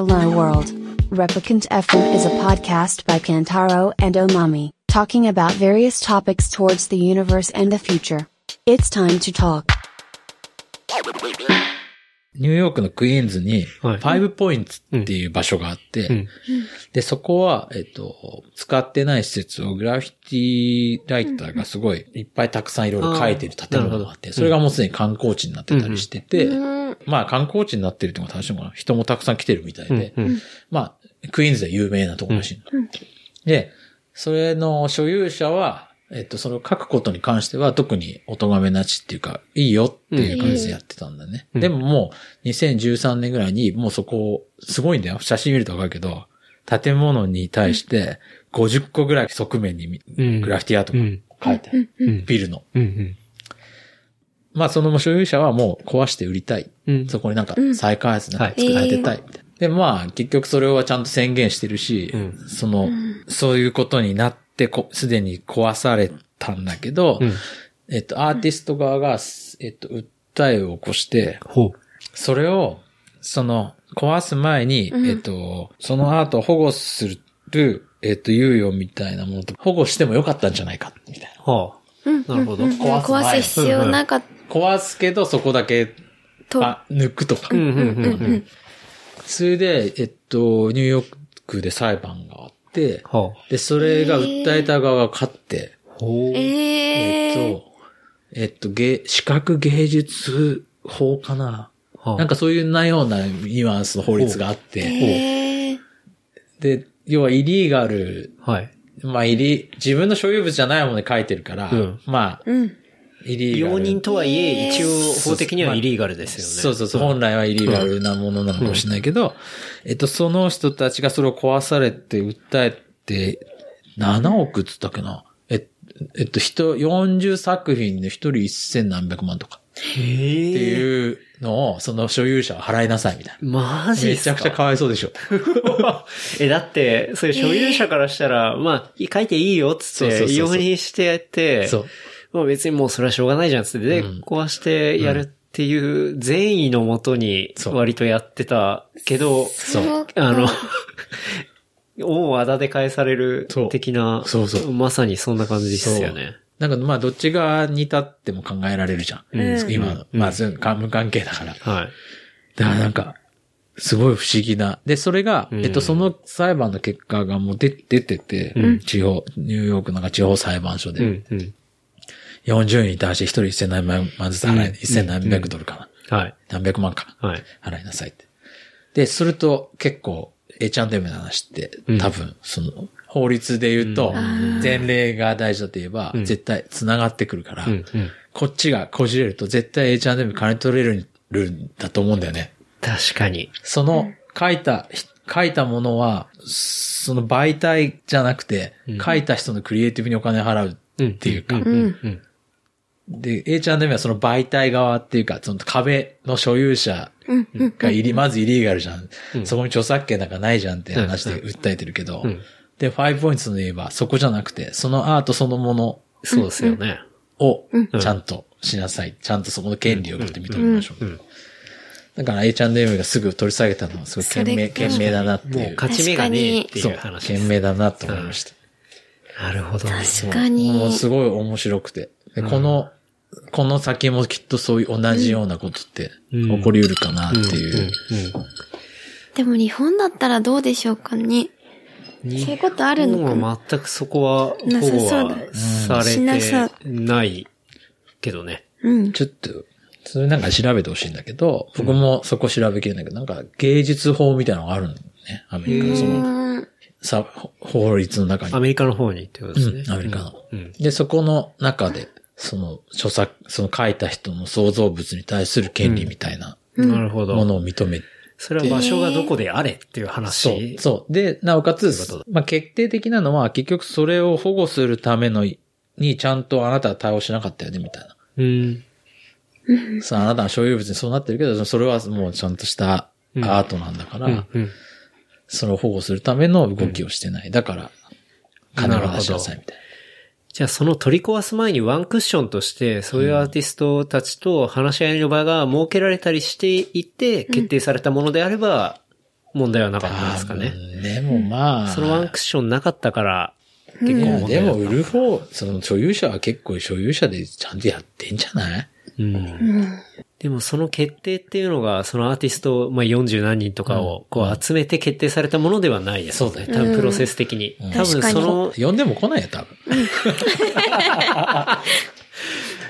Hello World. Replicant FM is a podcast by Kantaro and Omami, talking about various topics towards the universe and the future. It's time to talk. ニューヨークのクイーンズに、フはいァイブポイントっていう場所があって、うんで、そこは、えっと、使ってない施設をグラフィティライターがすごいいっぱいたくさんいろいろ書いてる建物があって、それがもうすでに観光地になってたりしてて、うん。まあ観光地になってるってことは正しいのかな。人もたくさん来てるみたいで、うんうん。まあ、クイーンズで有名なところらしいの。で、それの所有者は、えっと、それを書くことに関しては特にお咎めなしっていうか、いいよっていう感じでやってたんだね。うんでももう2013年ぐらいにもうそこを、すごいんだよ。写真見るとわかるけど、建物に対して50個ぐらい側面にグラフィティアートが書いてビルの。うんうんまあその所有者はもう壊して売りたい。うんそこになんか再開発なんかはい作られてたいみたいな。で、まあ結局それはちゃんと宣言してるし、うんその、そういうことになってこ、すでに壊されたんだけど、うんえっと、アーティスト側が、えっと、訴えを起こして、ほう。それを、その、壊す前に、えっと、そのアートを保護する、えっと、猶予みたいなものと、保護してもよかったんじゃないか、みたいな。はあ。なるほど。壊す前壊す必要なかっ壊すけど、そこだけ、と。あ、抜くとか。それで、えっと、ニューヨークで裁判があって、はあ。で、それが訴えた側が勝って。えええっと、えっと、芸、視覚芸術法かな。はあなんかそういうなようなニュアンスの法律があって、ええで、要はイリーガル、はい。まあ、イリ、自分の所有物じゃないものに書いてるから、うんまあ、うん。イリーガル。容認とはいえ、一応法的にはイリーガルですよね。そうそうそう。本来はイリーガルなものなのかもしれないけど、えっと、その人たちがそれを壊されて訴えて、7億っつったっけな？ええっと、人、40作品で一人一千何百万とかへってえ。いうのを、その所有者は払いなさいみたいな。マジめちゃくちゃかわいそうでしょ。え、だって、そういう所有者からしたら、まあ、書いていいよっつって、容認してやって、そう。まあ別にもうそれはしょうがないじゃんっつって、で、うん壊してやるっていう善意のもとに割とやってたけど、そう。あの、恩をあだで返されるそう的な、そうそうまさにそんな感じですよね。なんかまあ、どっち側に立っても考えられるじゃん。うん今の。まあ、それ無関係だから。はい。だからなんか、すごい不思議な。で、それが、うんえっと、その裁判の結果がもう出出てて、地方、ニューヨークなんか地方裁判所で、うん、うん。40人に対して1人1000何万ずつ払い、うん1000何百ドルかな。はい。何百万かな。はい。払いなさいって。で、すると結構 H&M の話ってうん多分、その、法律で言うと、前例が大事だと言えば、ん絶対繋がってくるから。こっちがこじれると絶対 H&M 金取れるんだと思うんだよね。確かに。その書いた、書いたものは、その媒体じゃなくて、書いた人のクリエイティブにお金払うっていうか、うん、うん。で、H&M はその媒体側っていうか、その壁の所有者がいり、まずイリーガルじゃん。そこに著作権なんかないじゃんって話で訴えてるけど、うんで、ファイブポイントで言えば、そこじゃなくて、そのアートそのものそうですよね。をちゃんとしなさい。ちゃんとそこの権利を持って認めましょう。うんだから H&M がすぐ取り下げたのはすごい賢明、賢明だなっていう。もう勝ち目がねえってそいうう話です。賢明だなと思いました。なるほど。確かもうに。すごい面白くて。でこの、この先もきっとそういう同じようなことってうん起こりうるかなっていう。でも日本だったらどうでしょうかね。そういうことあるのか全くそこは保なさ護そうだはされさてないけどね。うん。ちょっと、それなんか調べてほしいんだけど、僕もそこ調べきれないけど、なんか芸術法みたいなのがあるのね。アメリカのその、うんさ、法律の中にア。メリカの方にってことですね。うんアメリカの。うんで、そこの中で、その著作、その書いた人の創造物に対する権利みたいななるほど。ものを認めそれは場所がどこであれっていうそう話。、そう。で、なおかつまあ、決定的なのは、結局それを保護するための、にちゃんとあなたは対応しなかったよね、みたいな。うん。さあ、あなたの所有物にそうなってるけど、それはもうちゃんとしたアートなんだから、うん。うん。それを保護するための動きをしてない。だから、金を出しなさい、みたいな。じゃあその取り壊す前にワンクッションとして、そういうアーティストたちと話し合いの場が設けられたりしていて、決定されたものであれば、問題はなかったんですかね。うん。でもまあ。そのワンクッションなかったから、結構いや問題だった。でも売る方、その所有者は結構所有者でちゃんとやってんじゃない？うん。でもその決定っていうのが、そのアーティスト、まあ、40何人とかをこう集めて決定されたものではないです、そうだよね。多分プロセス的に。多分確かに。その、呼んでも来ないよ、多分。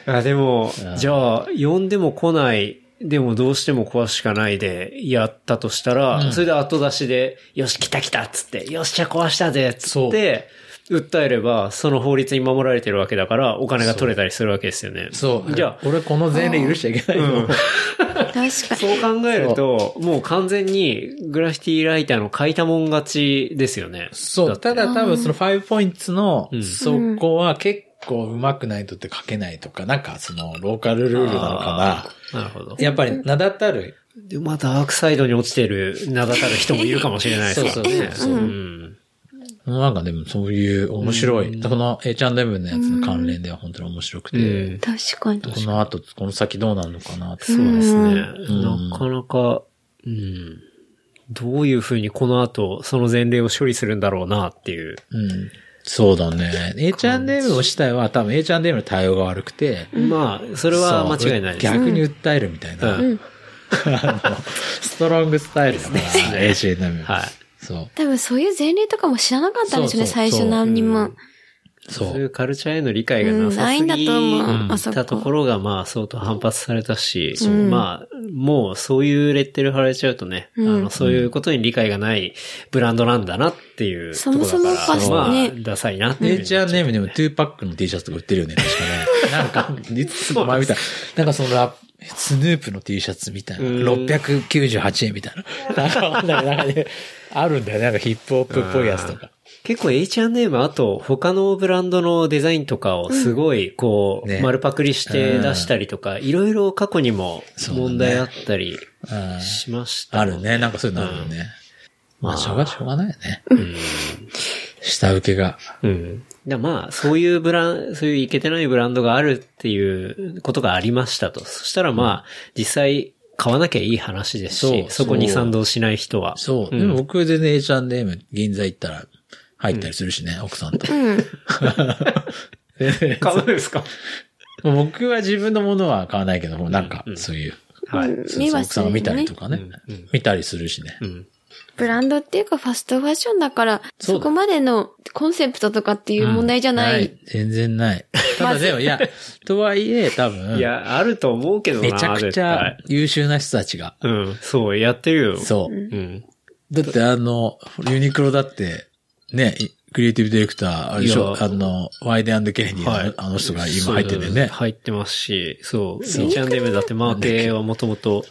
あでもう、ん。じゃあ、呼んでも来ない、でもどうしても壊すしかないでやったとしたら、うん。それで後出しで、よし、来た来たっつって、よし、じゃあ壊したぜっつって、訴えれば、その法律に守られてるわけだから、お金が取れたりするわけですよね。そう。じゃあ、俺この前例許しちゃいけないよ。確かに。そう考えると、もう完全にグラフィティライターの書いたもん勝ちですよね。そう。ただ多分その5ポイントのうん、そこは結構上手くないとって書けないとか、なんかそのローカルルールなのかなるほどな。。やっぱり名だたる、で、まあ、ダークサイドに落ちてる名だたる人もいるかもしれないですからね。そうそうそううんなんかでもそういう面白い、この H&M のやつの関連では本当に面白くて、うん確かに。この後、この先どうなるのかなって。そうですね。んなかなか、うん。どういうふうにこの後、その前例を処理するんだろうなっていう。うん。そうだね。H&M を自体は多分 H&M の対応が悪くて、まあ、それは間違いないです。逆に訴えるみたいな。うん あのストロングスタイルだから、H&M。はい。そう。多分そういう前例とかも知らなかったんですよね、最初何にも。そ。そういううカルチャーへの理解がなさすぎうんないんだと思ううんあそこたところが、まあ、相当反発されたし、うんまあ、もうそういうレッテル貼られちゃうとね、うんあの、そういうことに理解がないブランドなんだなっていうところだから。そもそもまあ、ねダサいなっていうふうに。H&M でも2パックの T シャツとか売ってるよね、確かね。なんか、いつも前見た。なんかそのラスヌープの T シャツみたいな。うん698円みたいな。なんか、なんかね、あるんだよね。なんかヒップホップっぽいやつとか。結構 H&M あと他のブランドのデザインとかをすごいこう、ね丸パクリして出したりとか、いろいろ過去にも問題あったりうんしました。ある。ね。なんかそういうのあるよね。まあ、しょうがしょうがないよね。うん。下請けが。うん。でまあ、そういうブラン、そういういけてないブランドがあるっていうことがありましたと。そしたらまあ、実際買わなきゃいい話ですし、そこに賛同しない人は。そう。んでも僕全然 H&M 銀座行ったら入ったりするしね、奥さんと。うん。買うんですか？僕は自分のものは買わないけども、なんかそういう、はい。そうそう奥さんが見たりとかねうんうん、見たりするしね。うん。ブランドっていうかファストファッションだから、そこまでのコンセプトとかっていう問題じゃない。全然ない。ただでも、いや、とはいえ、多分、いや、あると思うけどな、めちゃく絶ちゃ対優秀な人たちが。うん、そう、やってるよ。そう。うん。だってあの、ユニクロだって、ね、クリエイティブディレクター、あれでしょ？あの、ワイデンケネディの、はいあの人が今入ってるんだよね。入ってますし、そう。そう H&M だってマーケはもともと、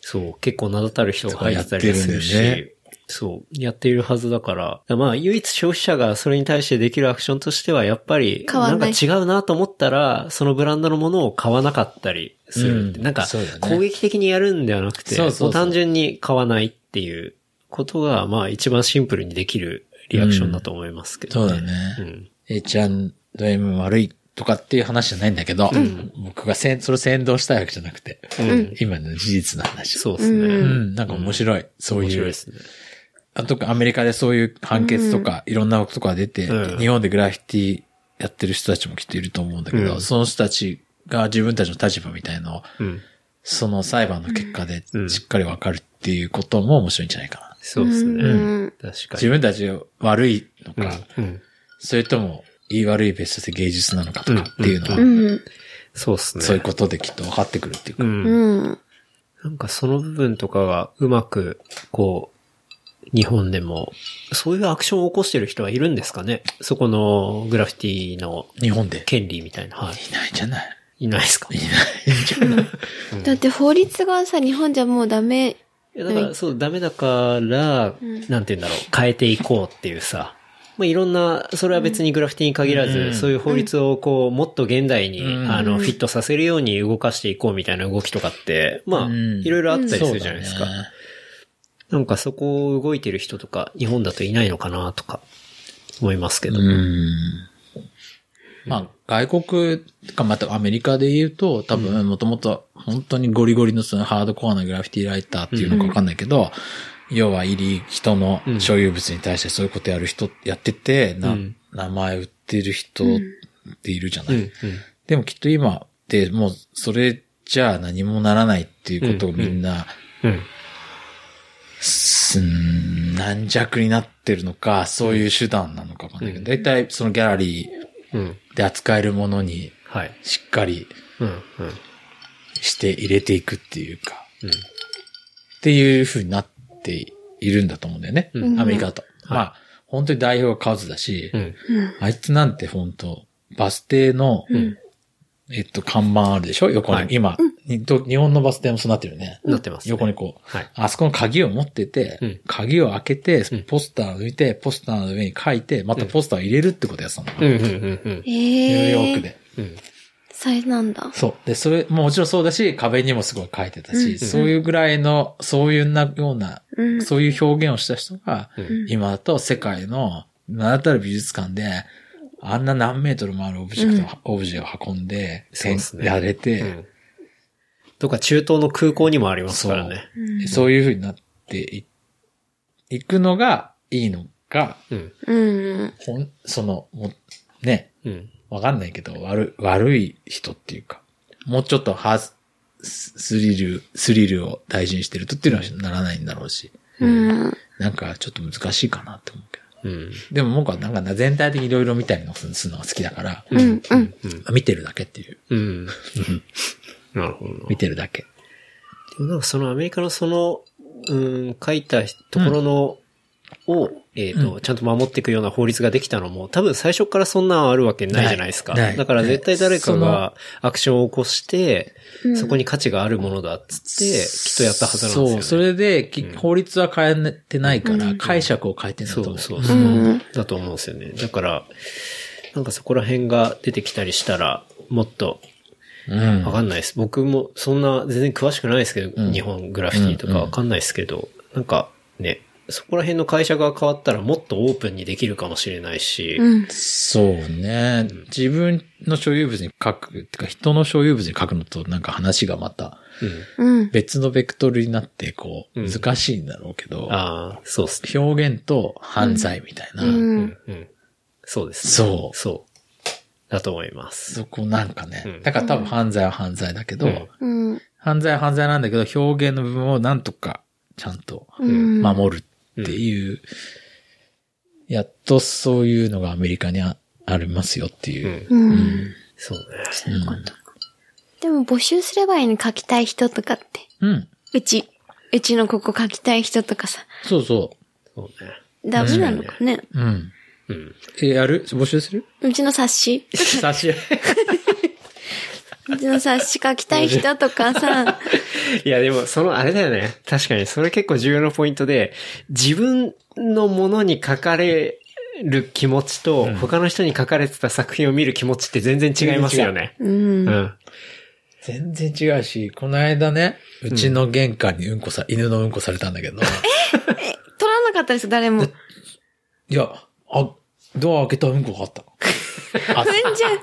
そう、結構名だたる人が入ってたりするし、そう、やっているはずだから、まあ、唯一消費者がそれに対してできるアクションとしては、やっぱり、なんか違うなと思ったら、そのブランドのものを買わなかったりする。うんなんか攻撃的にやるんではなくて、そうそう単純に買わないっていうことが、まあ、一番シンプルにできるリアクションだと思いますけど、そうだね。うん。H&M 悪いとかっていう話じゃないんだけど、僕がせん、それを先導したいわけじゃなくて、うん。今の事実の話。そうですね。うん、なんか面白い。そういう面白いで。すね。あとアメリカでそういう判決とか、いろんなこととか出て、うん日本でグラフィティやってる人たちもきっといると思うんだけど、うんその人たちが自分たちの立場みたいのを、うん。その裁判の結果でうんしっかりわかるっていうことも面白いんじゃないかな。そうですね。うん確かに。自分たちが悪いのか、うん。それとも、言い悪い別として芸術なのかとかっていうのは、うん。そうですね。そういうことできっと分かってくるっていうか。うん。うん。なんかその部分とかがうまく、こう、日本でも、そういうアクションを起こしてる人はいるんですかね？そこのグラフィティの日本で？権利みたいな。はい。いないんじゃないいないですか？いないんじゃない だって法律がさ、日本じゃもうダメ。いやだから、そう、ダメだから、なんて言うんだろう、変えていこうっていうさ。まあ、いろんな、それは別にグラフィティに限らず、うんそういう法律をこう、もっと現代に、うんあの、フィットさせるように動かしていこうみたいな動きとかって、まあ、うんいろいろあったりするじゃないですか。なんかそこを動いてる人とか、日本だといないのかなとか、思いますけど。うん。まあ、外国かまたアメリカで言うと、多分もともと本当にゴリゴリのそのハードコアなグラフィティライターっていうのかわかんないけど、要は入り、人の所有物に対してそういうことやる人、やってて、な、うん名前売ってる人っているじゃない。うん。でもきっと今ってもうそれじゃあ何もならないっていうことをみんな、うん。すん軟弱になってるのか、そういう手段なのかわかんないけど、だいたいそのギャラリうん。ーで扱えるものにはい。しっかりうん。うん。して入れていくっていうか、うんっていう風になっているんだと思うんだよね。うんアメリカだと。まあ、本当に代表が数だし、うん。あいつなんて本当バス停の、んえっと、看板あるでしょ？横に。はい今、にと日本のバス停もそうなってるよね。なってますね横にこう。はい。あそこの鍵を持ってて、うん鍵を開けてうん、ポスターを抜いて、ポスターの上に書いて、またポスターを入れるってことやってたの。うん。うん。うん。うん。えニューえヨークで。うん。それなんだ。そう。で、それ、もちろんそうだし、壁にもすごい書いてたし、うんそういうぐらいの、そういうなような、うん。そういう表現をした人が、うん今だと世界の、なんだったら美術館で、あんな何メートルもあるオブジェクト、オブジェを運んで、そうですねやれて、うん。とか中東の空港にもありますからね。うんそういう風になっていいくのがいいのか、うん。うん。ほん、その、もうね、うん。わかんないけど、悪い、悪い人っていうか、もうちょっとは、ススリル、スリルを大事にしてるとっていうのはならないんだろうし、うん。なんかちょっと難しいかなって思うけど。うん。でも僕はなんか全体的にいろいろ見たりのするのが好きだから、うん。うん。うん。見てるだけっていう。うん。なるほどな。見てるだけ。でもなんかそのアメリカのその、うん、書いたところの、を、えっ、と、うんちゃんと守っていくような法律ができたのも、多分最初からそんなんあるわけないじゃないですか。だから絶対誰かがアクションを起こして、うんそこに価値があるものだっつって、きっとやったはずなんですよ、ね。そう、それで、きうん法律は変えてないから、うん解釈を変えてないと思う。そうそうそう。うんだと思うんですよね。だから、なんかそこら辺が出てきたりしたら、もっと、うん。わかんないです。僕もそんな全然詳しくないですけど、うん日本グラフィティとかわかんないですけど、なんかね、そこら辺の会社が変わったらもっとオープンにできるかもしれないし、うん。そうね。自分の所有物に書く、ってか人の所有物に書くのとなんか話がまたうん。別のベクトルになって、こう、うん難しいんだろうけど、ああ、そうっすね。表現と犯罪みたいな、うんうん、うん。そうですね。そうそう。だと思います。そこなんかね、うんだから多分犯罪は犯罪だけど、うんうん。犯罪は犯罪なんだけど、表現の部分をなんとかちゃんとうん。守るっていう、やっとそういうのがアメリカにあありますよってういう。ん。うん。そうね。うんでも募集すればいいの書きたい人とかって。うん。うち、うちのここ書きたい人とかさ。そうそそうね。ダメなのかね。う。うん。うん。え、やる？募集する？うちの冊子 差し うちの冊子書きたい人とかさ。いや、でも、そのあれだよね。確かに、それ結構重要なポイントで、自分のものに書かれる気持ちと、うん他の人に書かれてた作品を見る気持ちって全然違いますよね。う。うんん。全然違うし、この間ね、うちの玄関にうんこさ、犬のうんこされたんだけど、取らなかったですよ、誰も。いや、あ、ドア開けたらうんこがあったの。あ踏んじゃう。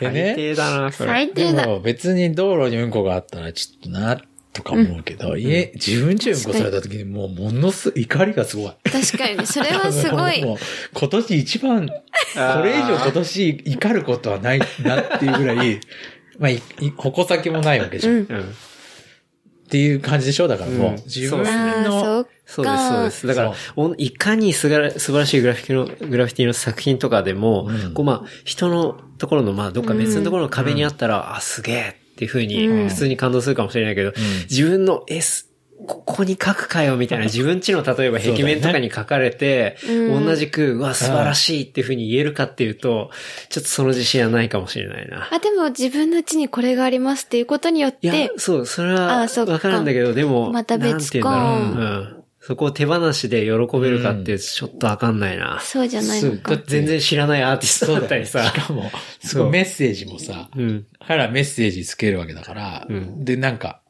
最低だな、それ。最低だ。でも別に道路にうんこがあったらちょっとな、とか思うけど、家、自分ちうんこされた時にもうものす、怒りがすごい。確かに、それはすごい。もう今年一番、これ以上今年怒ることはないなっていうぐらい、まあ、いい矛先もないわけじゃん。うん。っうん。ていう感じでしょ？だからもう、うん自分の、そうです、そうです。だから、おいかにすがら素晴らしいグラフィティの、グラフィティの作品とかでも、うん。こうまあ、人のところの、まあ、どっか別のところの壁にあったら、あ、すげえっていうふうに、うん。普通に感動するかもしれないけど、ん。自分の S、ここに書くかよみたいな自分ちの例えば壁面とかに書かれて、うん。同じく、うわ、素晴らしいっていうふうに言えるかっていうと、ちょっとその自信はないかもしれないな。あ、でも自分のうちにこれがありますっていうことによっいやて、、そう、それはわかるんだけど、でも、また別かなんて言うんだろう。うん。そこを手放しで喜べるかって、ちょっとわかんないな。そうじゃないのか全然知らないアーティストだったりさし。かも、すそうごいメッセージもさ、うん。彼らメッセージつけるわけだから、うんで、なんか、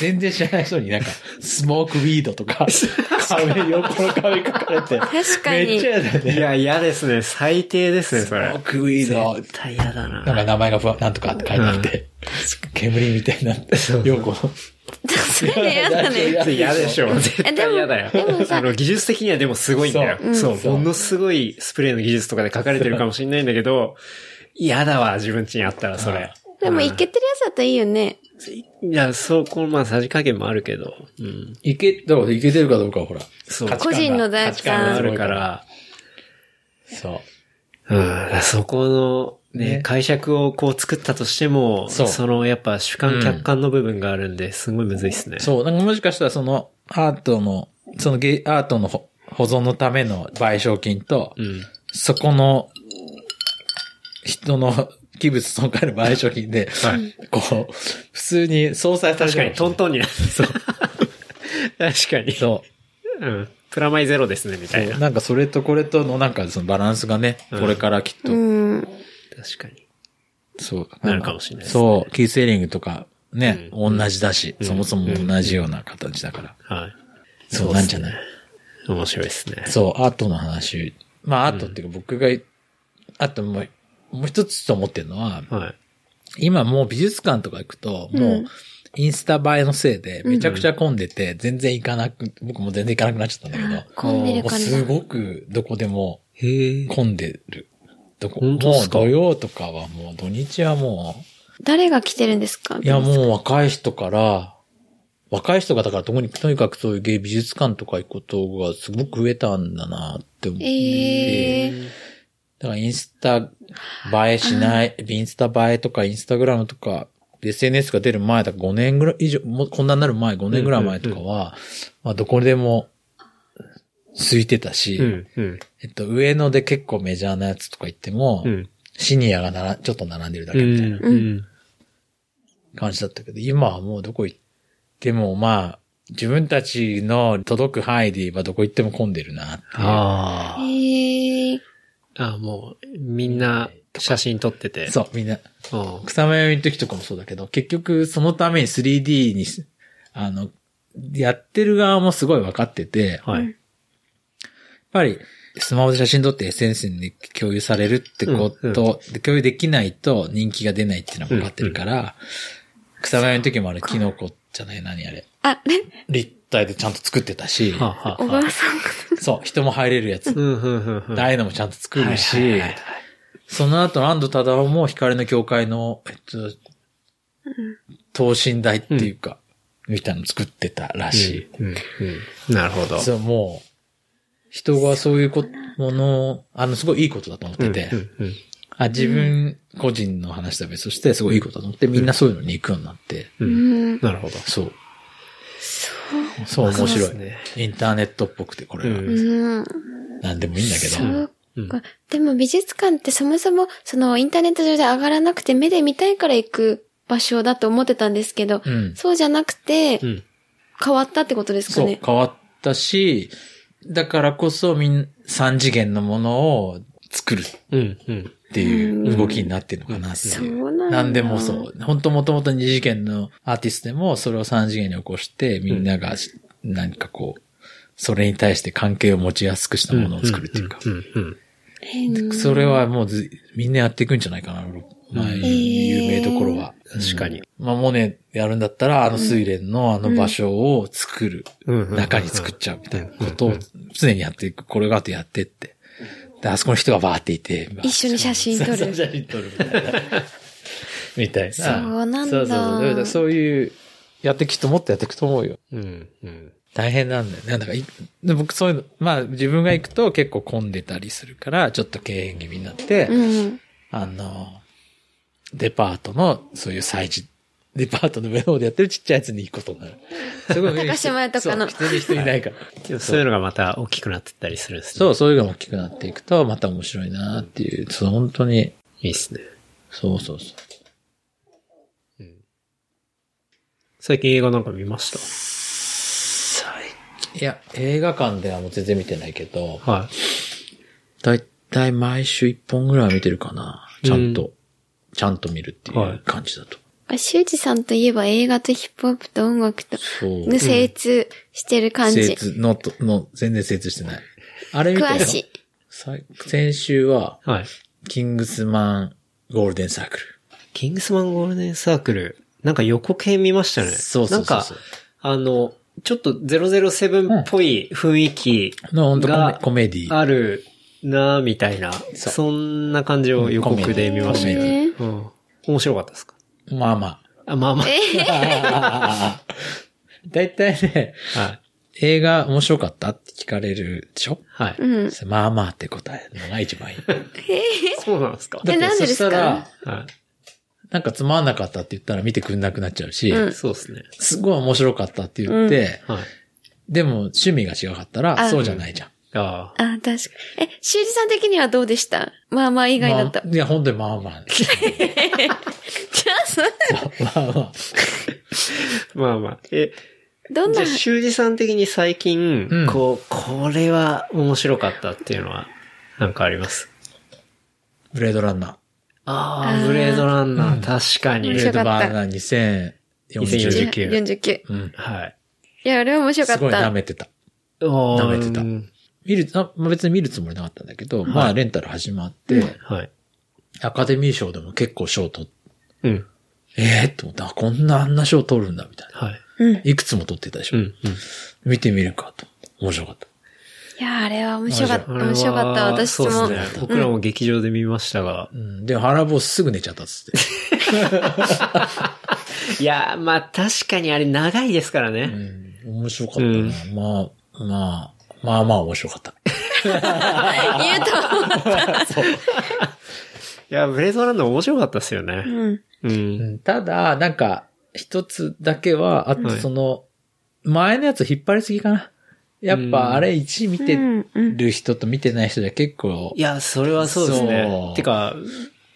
全然知らない人になんか、スモークウィードとか、壁、横の壁書かれて、確かにめっちゃ嫌だよね。いや、嫌ですね。最低ですね、それスモー。クウィード、絶対嫌だな。なんか名前がふわなんとかって書いてあって、煙みたいになって、そうようこの、それね、やだね。嫌でしょ。絶えでも対嫌だよ。でもさあの、技術的にはでもすごいんだよ。そう,、そうものすごいスプレーの技術とかで書かれてるかもしれないんだけど、嫌だわ、自分家にあったら、それ。でも、いけてるやつだったらいいよね。いや、そう、この、まあ、さじ加減もあるけど、うん。いけ、だからいけてるかどうかはほら。そう価値観が個人の大価値観があるから、そう。うん、そこの、ね、ね解釈をこう作ったとしても、そうそのやっぱ主観客観の部分があるんで、すごいむずいっすね。そう。なんかもしかしたらそのアートの、そのゲアートのほ保存のための賠償金と、うん。そこの人の器物損壊の賠償金で、はい。こう、普通に相殺され確かに、トントンになる。そう。確かに。そう。うん。プラマイゼロですね、みたいな。なんかそれとこれとのなんかそのバランスがね、うんこれからきっと、うん。確かに。そう。なるかもしれないですねそう。キースエリングとかね、うん同じだし、うんそもそも同じような形だから。はい。そうなんじゃない？面白いですね。そう、アートの話。まあアートっていうか僕が、あともう、もう一つと思ってるのは、はい。今もう美術館とか行くと、もう、インスタ映えのせいで、めちゃくちゃ混んでて、全然行かなく、僕も全然行かなくなっちゃったんだけど、混んでるもう感じだ。すごくどこでもへえ。混んでる。どこ、本当っすか？もう土曜とかはもう土日はも誰が来てるんですか？う、いやもう若い人から、若い人がだから特に、とにかくそういう芸美術館とか行くことがすごく増えたんだなって思って、ええだからインスタ映えしない、インスタ映えとかインスタグラムとか、SNS が出る前だから5年ぐらい以上、もうこんなになる前、5年ぐらい前とかは、まあどこでも空いてたし、うん、うん、えっと、上野で結構メジャーなやつとか行っても、うん。シニアがなら、ちょっと並んでるだう、けみたいな。感じだったけど、今はもうどこ行っても、まあ、自分たちの届く範囲で言えばどこ行っても混んでるなっていう。ああ。ええあもう、みんな写真撮ってて。そう、みんな。うん。草間彌生の時とかもそうだけど、結局そのために 3D にす、あの、やってる側もすごい分かってて、はい。ぱりスマホで写真撮って SNS に共有されるってこと、で共有できないと人気が出ないっていうのは分かってるから、草間彌生の時もあれ、キノコじゃない、何あれ？あ、ね、立体でちゃんと作ってたし、はあ、はあ小はあ川さんが。そう、人も入れるやつ。うん、うん、うん、うん。ああいうのもちゃんと作るはいしはいはい、その後、安藤忠雄も光の教会の、えっと、等身大っていうか、みたいなの作ってたらしい。うん、うん。なるほど。そう、もう、人がそういうこものを、あの、すごいいいことだと思ってて。あ自分個人の話だべ、そしてすごいいいことだと思って、みんなそういうのに行くようになって。なるほど。そう。そう、面そう白い。インターネットっぽくて、これは。うんうん。なんでもいいんだけど。そう。でも美術館ってそもそも、そのインターネット上で上がらなくて目で見たいから行く場所だと思ってたんですけど、うん。そうじゃなくてう、ん。変わったってことですかそう、ね。変わったし、だからこそみん、三次元のものを作るっうん、うん。ていう動きになってるのかなっていう。そうなんだ。なんでもそう。本当もともと二次元のアーティストでも、それを三次元に起こして、みんながし、何かこう、それに対して関係を持ちやすくしたものを作るっていうか。うん、うん。変それはもうず、みんなやっていくんじゃないかな、まあ、うん有名どころは。確かにうん。まあ、モネやるんだったら、あの睡蓮のあの場所を作る。中に作っちゃうみたいなことを常にやっていく。これがあってやってって。で、あそこの人がバーっていて。一緒に写真撮る 写真撮るみたいな。みたいな。そうなんだそうそうそうそういう、やっていく人もっとやっていくと思うよ。うん、うん。大変なんだよね。だからい、で僕そういうの、まあ自分が行くと結構混んでたりするから、ちょっと敬遠気味になって、うん。あの、デパートのそういう催事、デパートの上の方でやってるちっちゃいやつに行くことになる。すごい高島屋とかのそう普通に人いないから。そういうのがまた大きくなってったりするんですね。そう、そういうのが大きくなっていくと、また面白いなっていう、そう、本当に、いいっすね。そうそうそう。最近映画なんか見ましいや、映画館ではもう全然見てないけど、たはだいたい毎週一本ぐらいは見てるかな。ちゃんと、ちゃんと見るっていう感じだと。あ、修二さんといえば映画とヒップホップと音楽と、そう。の精通してる感じ。精通のと、の、全然精通してない。あれ見詳しい。さ先週は、い。はい。キングスマンゴールデンサークル。キングスマンゴールデンサークル。なんか予告編見ましたね。そうそうそうなんか、あの、ちょっと007っぽい雰囲気の本当コメがコメディ。あるなみたいな、そうそんな感じを予告で見ましたけど、コメデうん。面白かったですか？まあまあ、まあまあ。あ。だいたいね、はい。映画面白かったって聞かれるでしょ？はい。うん。まあまあって答えるのが一番いい。そうなんですか？だってなんでですかそしたら、はなんかつまんなかったって言ったら見てくんなくなっちゃうし、い。うんそうですね。すごい面白かったって言って、はい。でも趣味が違かったら、あそうじゃないじゃん。ああ。あ、確かに。え、修二さん的にはどうでした？まあまあ以外だった。まあいや、本当にまあまあ。じゃあ、そまあまあ。まあまあ。え、どんな？じゃあ、、修二さん的に最近、うんこう、これは面白かったっていうのは、なんかあります？ブレードランナー。ああブレードランナー、うん確かにブ。レード面白かったランナー2049。2049 49。うん。はい。いや、あれは面白かすごい舐った。めてた。舐舐めてた見る、あまあ、別に見るつもりなかったんだけど、まあレンタル始まって、はい。アカデミー賞でも結構賞取っうん。ええー、と思った。あこんなあんな賞取るんだ、みたいな。はい。うん。いくつも取ってたでしょ。うん。うん。見てみるかと。面白かった。いや、あれは面白かった。面白かった。私そうも。ですね。僕らも劇場で見ましたが。うん。で、腹坊すぐ寝ちゃったっつって。いや、まあ確かにあれ長いですからうね。ん。面白かったな。まあ、まあ、まあまあ面白かった。言うと思った。いや、ブレードランナー面白かったですよね。うん。うん。うんただ、なんか、一つだけは、あとはいその、前のやつ引っ張りすぎかな。やっぱあれ1見てうんうんる人と見てない人じゃ結構、いや、それはそうですそね。うてか、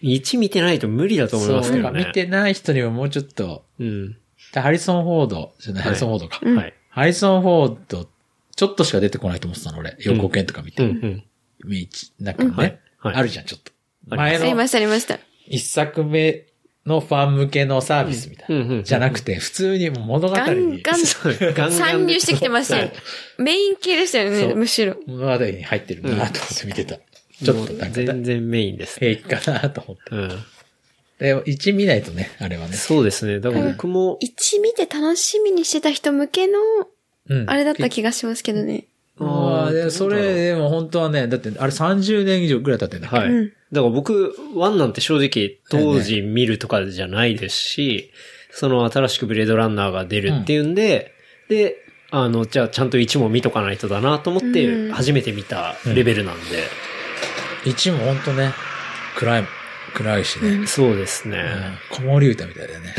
1見てないと無理だと思いますけどね。そうなんか見てない人にはもうちょっと、うん。ハリソン・フォードじゃない、はいハリソン・フォードか。うんはい。ハリソン・フォード、ちょっとしか出てこないと思ってたの、俺。予告編とか見て。うん、うん。みなんかね、はいはいあるじゃん、ちょっと。前のありました、ありました。一作目のファン向けのサービスみたいな。うんうんうんじゃなくて、普通に物語に、ガンガンガン 参入してきてましたよ。メイン系でしたよね、むしろ。物語に入ってるなと思って見てた。ちょっとなんか、全然メインです。平気かなと思って。うん。で、1見ないとね、あれはね。そうですね。だから僕も、1見て楽しみにしてた人向けの、うん。あれだった気がしますけどね。ああ、で、それ、でも本当はね、だって、あれ30年以上ぐらい経ってんだはい。うんだから僕、ワンなんて正直当時見るとかじゃないですし、その新しくブレードランナーが出るっていうんで、で、あの、じゃあちゃんと1も見とかないとだなと思ってうん初めて見たレベルなんで、1も本当ね、暗い、暗いしね。そうですね。うん。子守歌みたいだよね。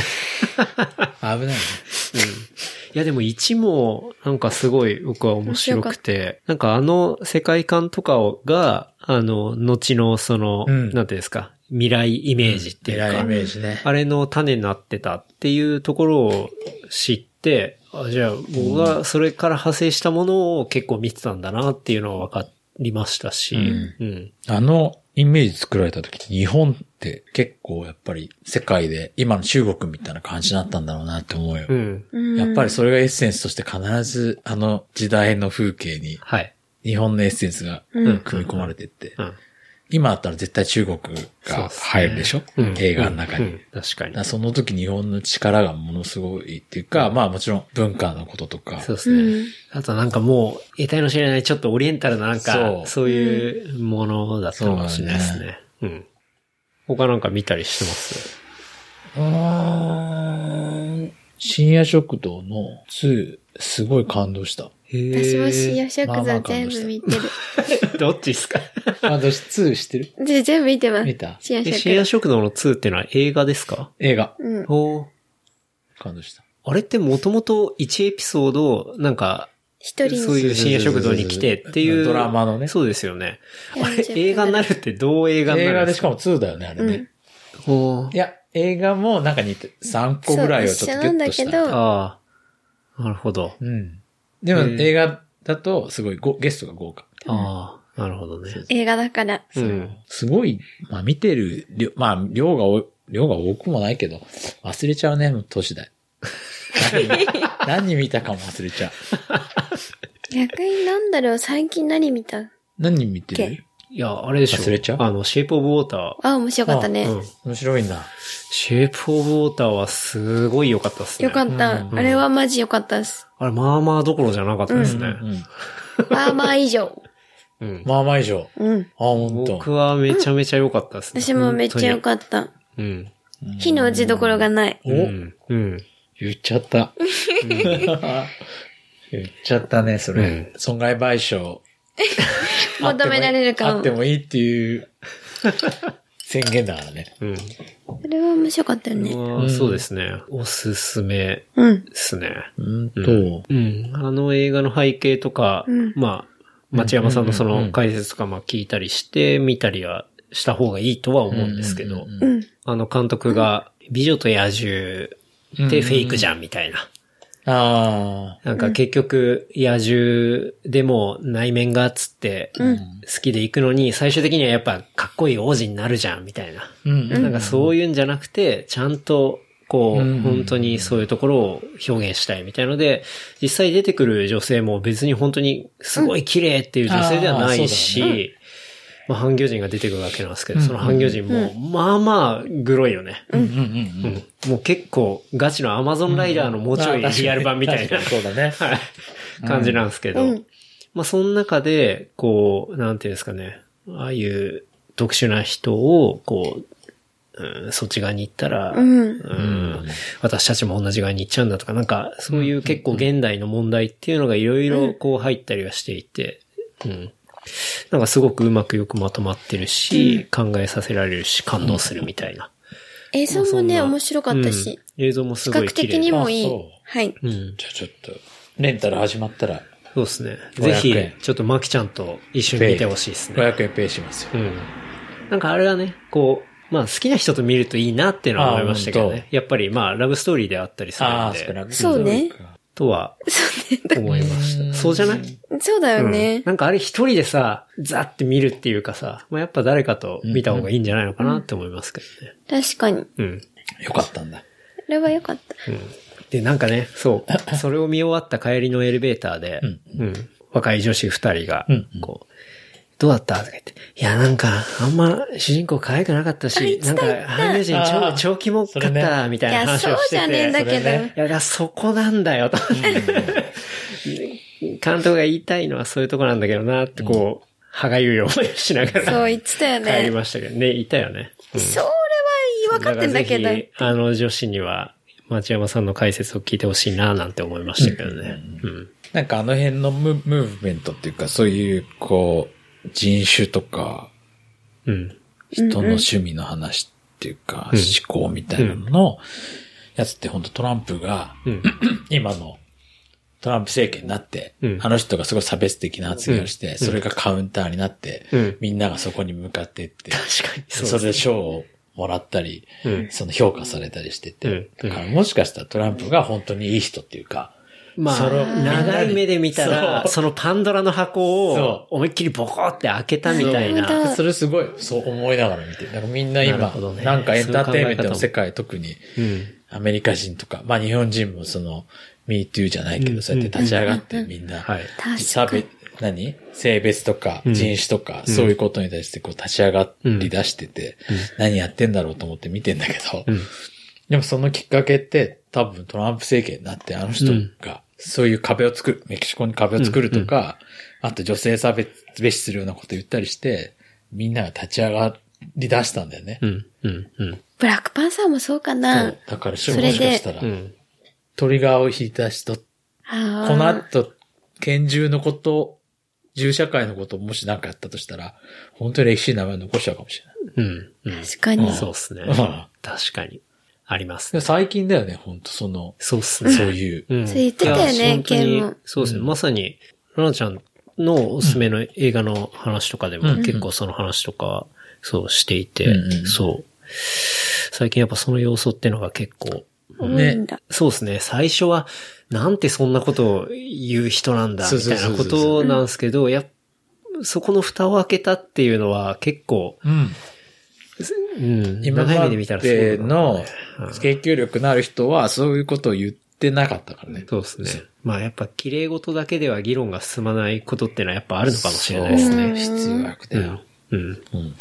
危ないね。いやでも1もなんかすごい僕は面白くて、なんかあの世界観とかをが、あの、後のその、うん。なんていうんですか、未来イメージっていうか、偉いイメージね。あれの種になってたっていうところを知って、あじゃあ僕がそれから派生したものを結構見てたんだなっていうのは分かりましたし、うん。うん。あのイメージ作られた時に日本って結構やっぱり世界で今の中国みたいな感じだったんだろうなって思うよ。うん。うんやっぱりそれがエッセンスとして必ずあの時代の風景にはい。日本のエッセンスがうん組み込まれてって、うん。今だったら絶対中国が入るでしょ？うん映画の中に。うん確かにだから。その時日本の力がものすごいっていうか、まあもちろん文化のこととか、そうですね。うんあとなんかもう、得体の知れないちょっとオリエンタルななんか、そうそういうものだったかもしれないですね。うん。他なんか見たりしてます？うーん深夜食堂の2、すごい感動した。私も深夜食堂全部見てる。どっちですか？感動し、2知ってる？で、全部見てます。見た？深夜え深夜食食堂の2ってのは映画ですか？映画。堂。うん。おー感動した。あれってもともと1エピソード、なんか、一人そういう深夜食堂に来てっていう。ドラマのねそうですよね。あれ40分映画になるってどう映画になる映画ですしかも2だよね、あれね。おーいや、映画もなんか似て、3個ぐらいをちょっとギュッとした。そう一緒なんだけどああ。なるほど。うん。でも映画だとすごいごゲストが豪華。ああ。なるほどね。映画だから。うん。すごい、まあ見てる量、まあ量が多い、量が多くもないけど、忘れちゃうね、もう年代。何 何見たかも忘れちゃう。逆になんだろう、最近何見た？何見てる？いや、あれでしょ。忘れちゃう？あの、シェイプオブウォーター。あ、面白かったね。うん。面白いんだ。シェイプオブウォーターはすごい良かったですね。よかった。あれはマジよかったです。あれ、まあまあどころじゃなかったですね。うん。まあまあ以上。うん。まあまあ以上。うん。あ、本当。僕はめちゃめちゃ良かったですね。私もめっちゃよっかった。た。うん。火の打ちどころがない。おうん。うん。言っちゃった。言っちゃったね、それ。うん損害賠償。求められるかもあって。もいいっていう宣言だからね。うん。それは面白かったよね。まあそうですね。おすすめうん。ですね。うんと、うん。あの映画の背景とか、うんまあ、町山さんのその解説とかまあ聞いたりして、見たりはした方がいいとは思うんですけど、うんうんうん。あの監督が、美女と野獣ってフェイクじゃんみたいな。あなんか結局、野獣でも内面がっつって、好きで行くのに、最終的にはやっぱかっこいい王子になるじゃんみたいな。あ。うん。なんかそういうんじゃなくて、ちゃんと、こう本当にそういうところを表現したいみたいので、実際出てくる女性も別に本当にすごい綺麗っていう女性ではないし、まあ、半魚人が出てくるわけなんですけど、その半魚人も、まあまあ、グロいよね。うん。うんうんうんもう結構、ガチのアマゾンライダーのもうちょいリアル版みたいな、そうだね。はい、感じなんですけど、うん。まあその中で、こう、なんていうんですかね、ああいう特殊な人を、こう、うん、そっち側に行ったら、うん。うん。私たちも同じ側に行っちゃうんだとか、なんか、そういう結構現代の問題っていうのがいろいろこう入ったりはしていて、うん。なんかすごくうまくよくまとまってるし、考えさせられるし、感動するみたいな。映像もね、面白かったし、うん映像もす視覚ごい綺麗的にもいい。はい。うん。じゃあちょっと、レンタル始まったら、そうですね。500ぜひ円、ちょっとマキちゃんと一緒に見てほしいですね。500円ペイしますよ。うん。なんかあれはね、こう、まあ好きな人と見るといいなっていうのは思いましたけどね。やっぱりまあラブストーリーであったりするんで、そうね。とは思いました。そうじゃない？そうだようんね。なんかあれ一人でさ、ザって見るっていうかさ、まあやっぱ誰かと見た方がいいんじゃないのかなって思いますけどね。確かに。うん。よかったんだ。あれは良かった。で、なんかね、そう、それを見終わった帰りのエレベーターで、うん、若い女子二人がうんうん、こう、どうだった？とか言って。いや、なんか、あんま主人公可愛くなかったし、なんか、俳優陣あー超、超キモかった、みたいないや、話をしてて。そうじゃねえんだけど。ねいや、そこなんだよ、と。監督が言いたいのはそういうとこなんだけどな、ってこう、歯がゆい思いをしながら。そう言ってたよね帰りましたけどね、いたよね。うんそれは分かってんだけどから。ぜひあの女子には、町山さんの解説を聞いてほしいな、なんて思いましたけどね。うん。なんかあの辺のムムーブメントっていうか、そういう、こう、人種とか、うん。人の趣味の話っていうか、うん。思考みたいなのの、やつって本当トランプが、うん。今のトランプ政権になって、うん。あの人がすごい差別的な発言をして、それがカウンターになって、うん。みんながそこに向かっていって、確かにそそうれで賞をもらったり、うん。その評価されたりしてて、うん。だからもしかしたらトランプが本当にいい人っていうか、まあ、長い目で見たら、そのパンドラの箱そを思いっきりボコって開けたみたいな。それすごい、そう思いながら見て、なんかみんな今、ほどね。なんかエンターテインメントの世界、特にうん。アメリカ人とか、まあ日本人もその、MeToo じゃないけど、うん。そうやって立ち上がってみんな、はい。差別、何？性別とかうん。人種とか、そういうことに対してこう立ち上がり出してて、何やってんだろうと思って見てんだけど、うん。でもそのきっかけって多分トランプ政権になってあの人がそういう壁を作る、メキシコに壁を作るとか、あと女性差別別視するようなこと言ったりして、みんなが立ち上がり出したんだよね。うん。うん。うん。ブラックパンサーもそうかそなう。だからもしそれでかしたらう、ん。トリガーを引いた人、この後、拳銃のこと、銃社会のことをもし何かやったとしたら、本当に歴史に名前を残しちゃうかもしれない。うん。うん。確かに。そうっすねうん。確かに。ありますで。最近だよね、本当その、そうっすね。そういう。うんそう言ってたよねいや本当にケンもそうですね。まさに、ラナちゃんのおすすめの映画の話とかでもうん結構その話とか、そうしていて、うんうんそう。最近やっぱその要素っていうのが結構、多いんだ。そうですね。最初は、なんてそんなことを言う人なんだ、みたいなことなんですけど、やっそこの蓋を開けたっていうのは結構、うん。うん、今までの影響力のある人はそういうことを言ってなかったからね。そうですね。まあやっぱ綺麗事だけでは議論が進まないことってのはやっぱあるのかもしれないですね。必要悪だよ。うん。う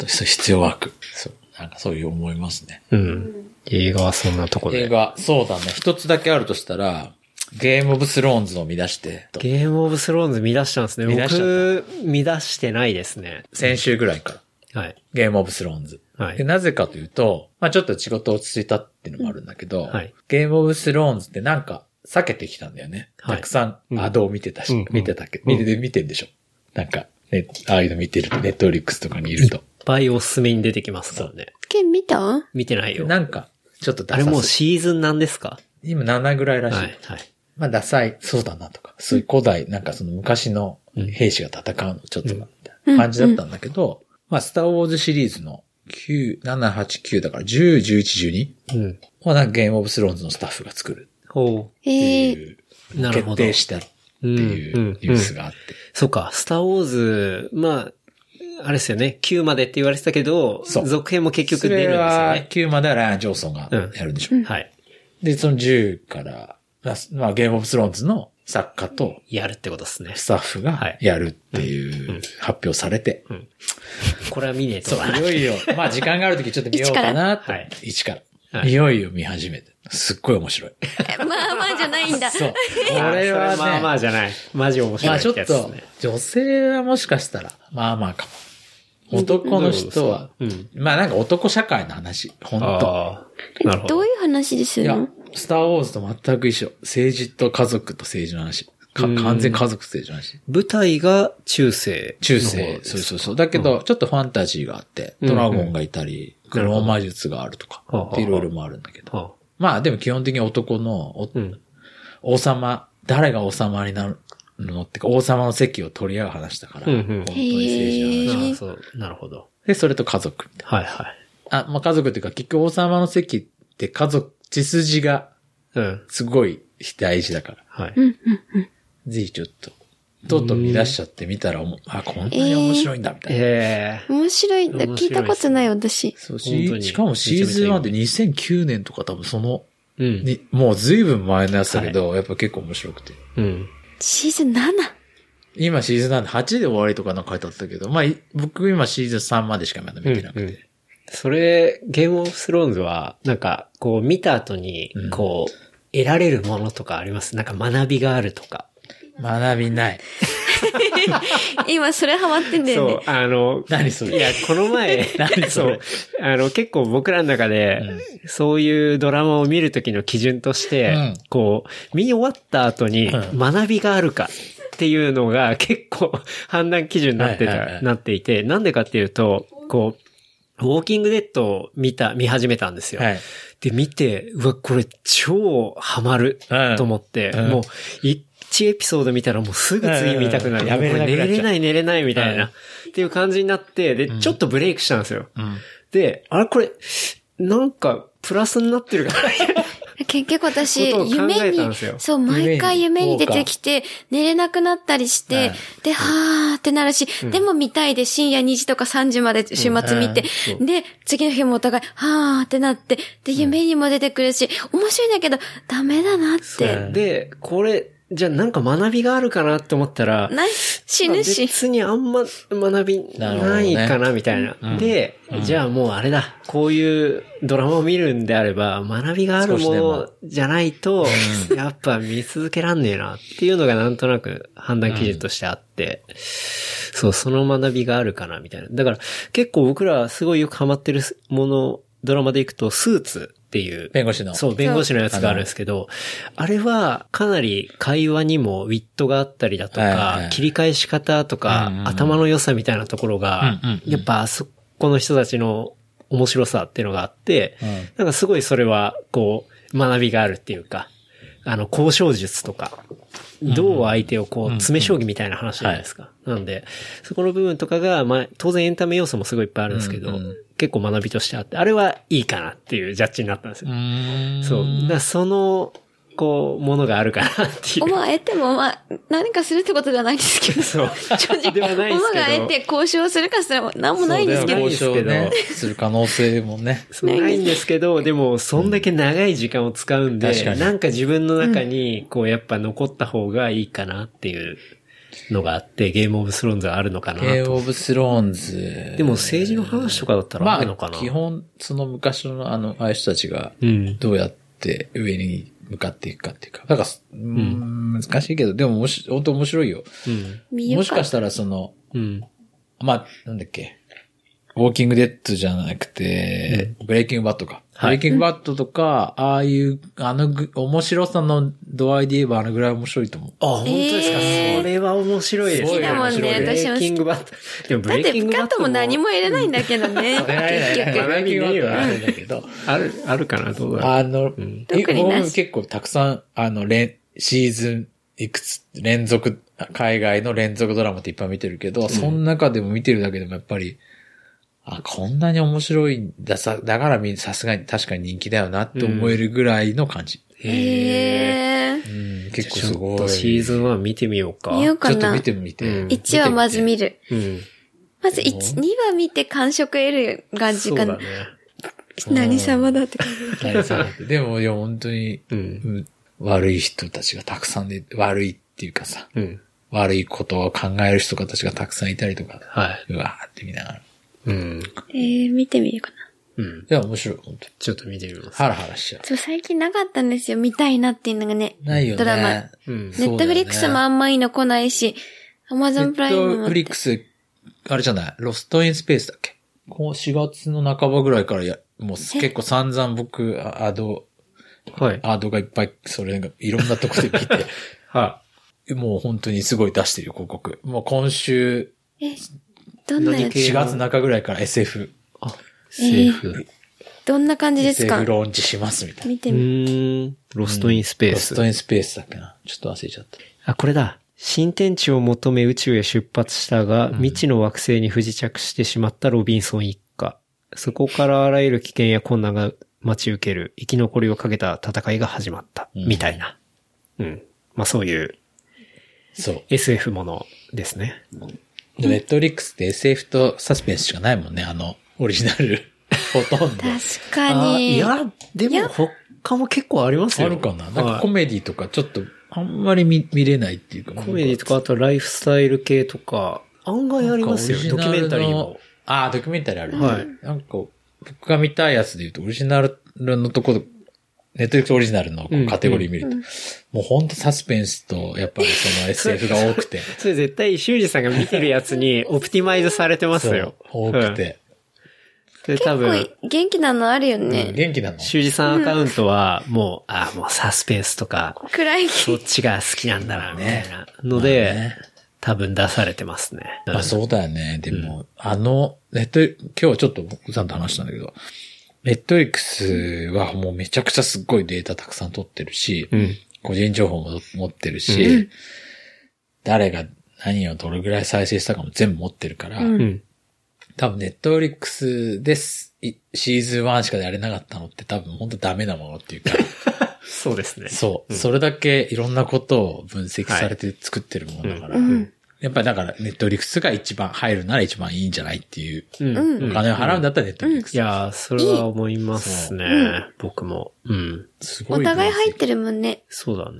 必要枠。そう。なんかそういう思いますね。うん。映画はそんなとこで。映画、そうだね。一つだけあるとしたら、ゲームオブスローンズを見出して、ゲームオブスローンズ見出したんですね。見僕、見出してないですね。先週ぐらいから、はい。ゲームオブスローンズ。はいで、なぜかというと、まあちょっと仕事落ち着いたっていうのもあるんだけど、はいゲームオブスローンズってなんか避けてきたんだよね。はいたくさうんんアドを見てたし、うん見てたけど、うん見て、見てんでしょ。なんか、ね、ああいうの見てると、ネットフリックスとかにいると。いっぱいおすすめに出てきますからね。ケン見た？見てないよ。なんか、ちょっとダあれもう。シーズンなんですか？今7ぐらいらしい。はい、はい。まあ、ダサい、そうだなとか、そういう古代、なんかその昔の兵士が戦うのちょっとみたいな感じだったんだけど、まあ、スターウォーズシリーズの9、7、8、9だから10、11、12うん。はなんかゲームオブスローンズのスタッフが作るほえってえいう、う。なるほど。決定したっていううんニュースがあって。そうか、スターウォーズ、まあ、あれですよね、9までって言われてたけど、そう続編も結局そ出るんですよれはね。9まではライアン・ジョンソンがやるんでしょ。はい。で、その10から、まあ、ゲームオブスローンズの作家とやるってことですね。スタッフがはいやるっていう発表されて、これは見ねえと。そう、いよいよ、まあ時間があるときちょっと見ようかなって。はい一から。はいいよいよ見始めて。すっごい面白い。まあまあじゃないんだ。そう。こあれはまあまあじゃない。マジ面ま白いっあちょってと女性はもしかしたら、まあまあかも。男の人は、うん。まあなんか男社会の話。本当ああ。なるほど。どういう話ですいやの、スターウォーズと全く一緒。政治と家族と政治の話。かうん完全家族と政治の話。舞台が中世。中世、そうそうそう。だけど、ちょっとファンタジーがあって、ドラゴンがいたり、うんローマ術があるとかいろいろもあるんだけど。はまあでも基本的に男の。王様、誰が王様になるのってか、王様の席を取り合う話だから、うんうん本当に政治の話。そう。なるほど。で、それと家族みたいはいはい。な。あ、まあ家族っていうか、結局王様の席って家族、血筋がうん。すごい大事だから。はい。ぜひちょっと、とうとう見出しちゃってみたらあ、こんなに面白いんだ、みたいな。ええ。面白いんだ。聞いたことない私。そうし、しかもシーズン1で2009年とか多分その、うん。に、もう随分前のやつだけど、やっぱ結構面白くて。うん。シーズン 7? 今シーズンなんで8で終わりとかなんか書いてあったけど、まあ、い僕今シーズン3までしかまだ見てなくて。うんうんそれ、ゲームオブスローンズは、なんか、こう見た後にうん、こう、得られるものとかあります？なんか学びがあるとか。学びない。今それハマってんだよね。そう、。あの、何それ？いや、この前、何それ？そう、あの、結構僕らの中で、そういうドラマを見るときの基準として、うん。こう、見終わった後にうん。学びがあるかっていうのが結構判断基準になってた、はいはいはい。なっていて、なんでかっていうと、こう、ウォーキングデッドを見た、見始めたんですよ。はい。で、見て、うわ、これ超ハマるうんと思って、うんもう、1エピソード見たらもうすぐ次見たくなる。うんうもう寝れない寝れないみたいな、うんっていう感じになって、で、ちょっとブレイクしたんですよ。うん。で、あれこれ、なんか、プラスになってるから。結局私、夢にそう、毎回夢に出てきて、寝れなくなったりして、で、はーってなるし、でも見たいで深夜2時とか3時まで週末見て、で、次の日もお互い、はーってなって、で、夢にも出てくるし、面白いんだけど、ダメだなって。で、これ、じゃあなんか学びがあるかなって思ったら、ない、死ぬし。別にあんま学びないかなみたいな。うんで、じゃあもうあれだ。こういうドラマを見るんであれば、学びがあるものじゃないと、やっぱ見続けらんねえなっていうのがなんとなく判断基準としてあって、そう、その学びがあるかなみたいな。だから結構僕らすごいよくハマってるもの、ドラマでいくと、スーツっていう、弁護士の。そう、弁護士のやつがあるんですけど、あれはかなり会話にもウィットがあったりだとはいはいはい、か切り返し方とうんかうんう、ん。頭の良さみたいなところがうんうん、うん。やっぱあそこの人たちの面白さっていうのがあってうん、なんかすごいそれは、こう、学びがあるっていうか、あの、交渉術とか、どう相手をこう、詰め将棋みたいな話じゃないですか。なんで、そこの部分とかが、まあ、当然エンタメ要素もすごいいっぱいあるんですけどうんうん、結構学びとしてあって、あれはいいかなっていうジャッジになったんですよ。んそう。その、こう、ものがあるかなっていう。まあ、得ても、まあ、何かするってことではないんですけど。そう。正直、ではないです馬けどが得て交渉するかすら何もないんですけど。そう交渉ね、する可能性もね。そうないんですけど、でも、そんだけ長い時間を使うんで、確かになんか自分の中に、こう、やっぱ残った方がいいかなっていうのがあって、ゲームオブスローンズがあるのかなと。ゲームオブスローンズ。でも政治の話とかだったらまあ、あるのかな、基本、その昔のあの、ああいう人たちが、うん。どうやって上に向かっていくかっていうか。だから、うーん、難しいけど、でももし、本当面白いよ。うん。もしかしたらその、うん。まあ、なんだっけ。ウォーキングデッドじゃなくて、ブレイキングバットか。ブレイキングバットとか、ああいう、あのぐ、面白さの度合いで言えばあのぐらい面白いと思う。あ、本当ですか、えーそれは面白いですね。好きだもんねブレ私も好きイキングバット。でもブだって、レイキングバットプカットも何も入れないんだけどね。結ブレイキングバットはあるんだけど、ある、あるかなどうだろう。あの、特に結構たくさん、あの、連、シーズン、いくつ、連続、海外の連続ドラマっていっぱい見てるけど、その中でも見てるだけでもやっぱり、あ、こんなに面白いんだ、さ、だからみさすがに確かに人気だよなって思えるぐらいの感じ。へー。うん、結構ちょっすごい。とシーズン1見てみようか。見ようかなちょっと見。てみて。うん1話まず見る。る。うん。まず1、2話見て感触得る感じかなそうだね。。何様だって感じ。はいそうでも、いや、本当に、うん。うん悪い人たちがたくさんで、悪いっていうかさ、うん。悪いことを考える人たちがたくさんいたりとか、はい。うわーって見ながら。うん。えー、見てみようかな。うん。いや、面白い、本当にちょっと見てみます。ハラハラしちゃそう、最近なかったんですよ。見たいなっていうのがね。う。ないよね。ドラマうん。ネットフリックスもあんまいいの来ないし、アマゾンプライムもネットフ。リックス、あれじゃない、ロストインスペースだっけ？こう4月の半ばぐらいからや、もう結構散々僕、あアド、はい。アドがいっぱい、それがいろんなとこで見て、はもう本当にすごい出してるよ、広告。もう今週、え、どんなや何系つ？4月中ぐらいから SF、い。セーフ。どんな感じですか？SF ローンチしますみたいな。う見てみ。ーん。ロストインスペース。ロストインスペースだっけな？ちょっと忘れちゃった。あ、これだ。新天地を求め宇宙へ出発したが、未知の惑星に不時着してしまったロビンソン一家。そこからあらゆる危険や困難が待ち受ける生き残りをかけた戦いが始まった。うんみたいな。うん。まあそういうそう。SF ものですね。で、ネットフリックスって SF とサスペンスしかないもんね、あの、オリジナル。ほとんど。確かに。あいや、でも他も結構ありますよ。あるかななんかはいコメディとかちょっと、あんまり見見れないっていうか。コメディとか、あとライフスタイル系とか、案外ありますよ。ドキュメンタリーも。。ああ、ドキュメンタリーある。はい。なんか、僕が見たいやつで言うと、オリジナルのところ、ネットフリックスオリジナルのカテゴリー見ると、もうほんとサスペンスと、やっぱりその SF が多くて。それ絶対、修二さんが見てるやつにオプティマイズされてますよ。多くうん。て。で、多分、元気なのあるようんね。元気なの修二さんアカウントは、もう、あ、もうサスペンスとか、暗い。そっちが好きなんだな、みたいなのまあで、ね多分出されてますね。まあそうだよね。でも、あの、ネット、今日ちょっと僕さんと話したんだけど、ネットフリックスはもうめちゃくちゃすっごいデータたくさん取ってるし、うん。個人情報も持ってるし、う誰が何をどれぐらい再生したかも全部持ってるから、うんうん。多分ネットフリックスです、いシーズン1しかやれなかったのって多分本当ダメなものっていうか、そうですね。そう、それだけいろんなことを分析されて作ってるものだから、うん。やっぱりだからネットフリックスが一番入るなら一番いいんじゃないっていう、うん。うんお金を払うんだったらネットフリックス。いやー、それは思いますね。僕も。うん。すごい。お互い入ってるもんね。そうだね。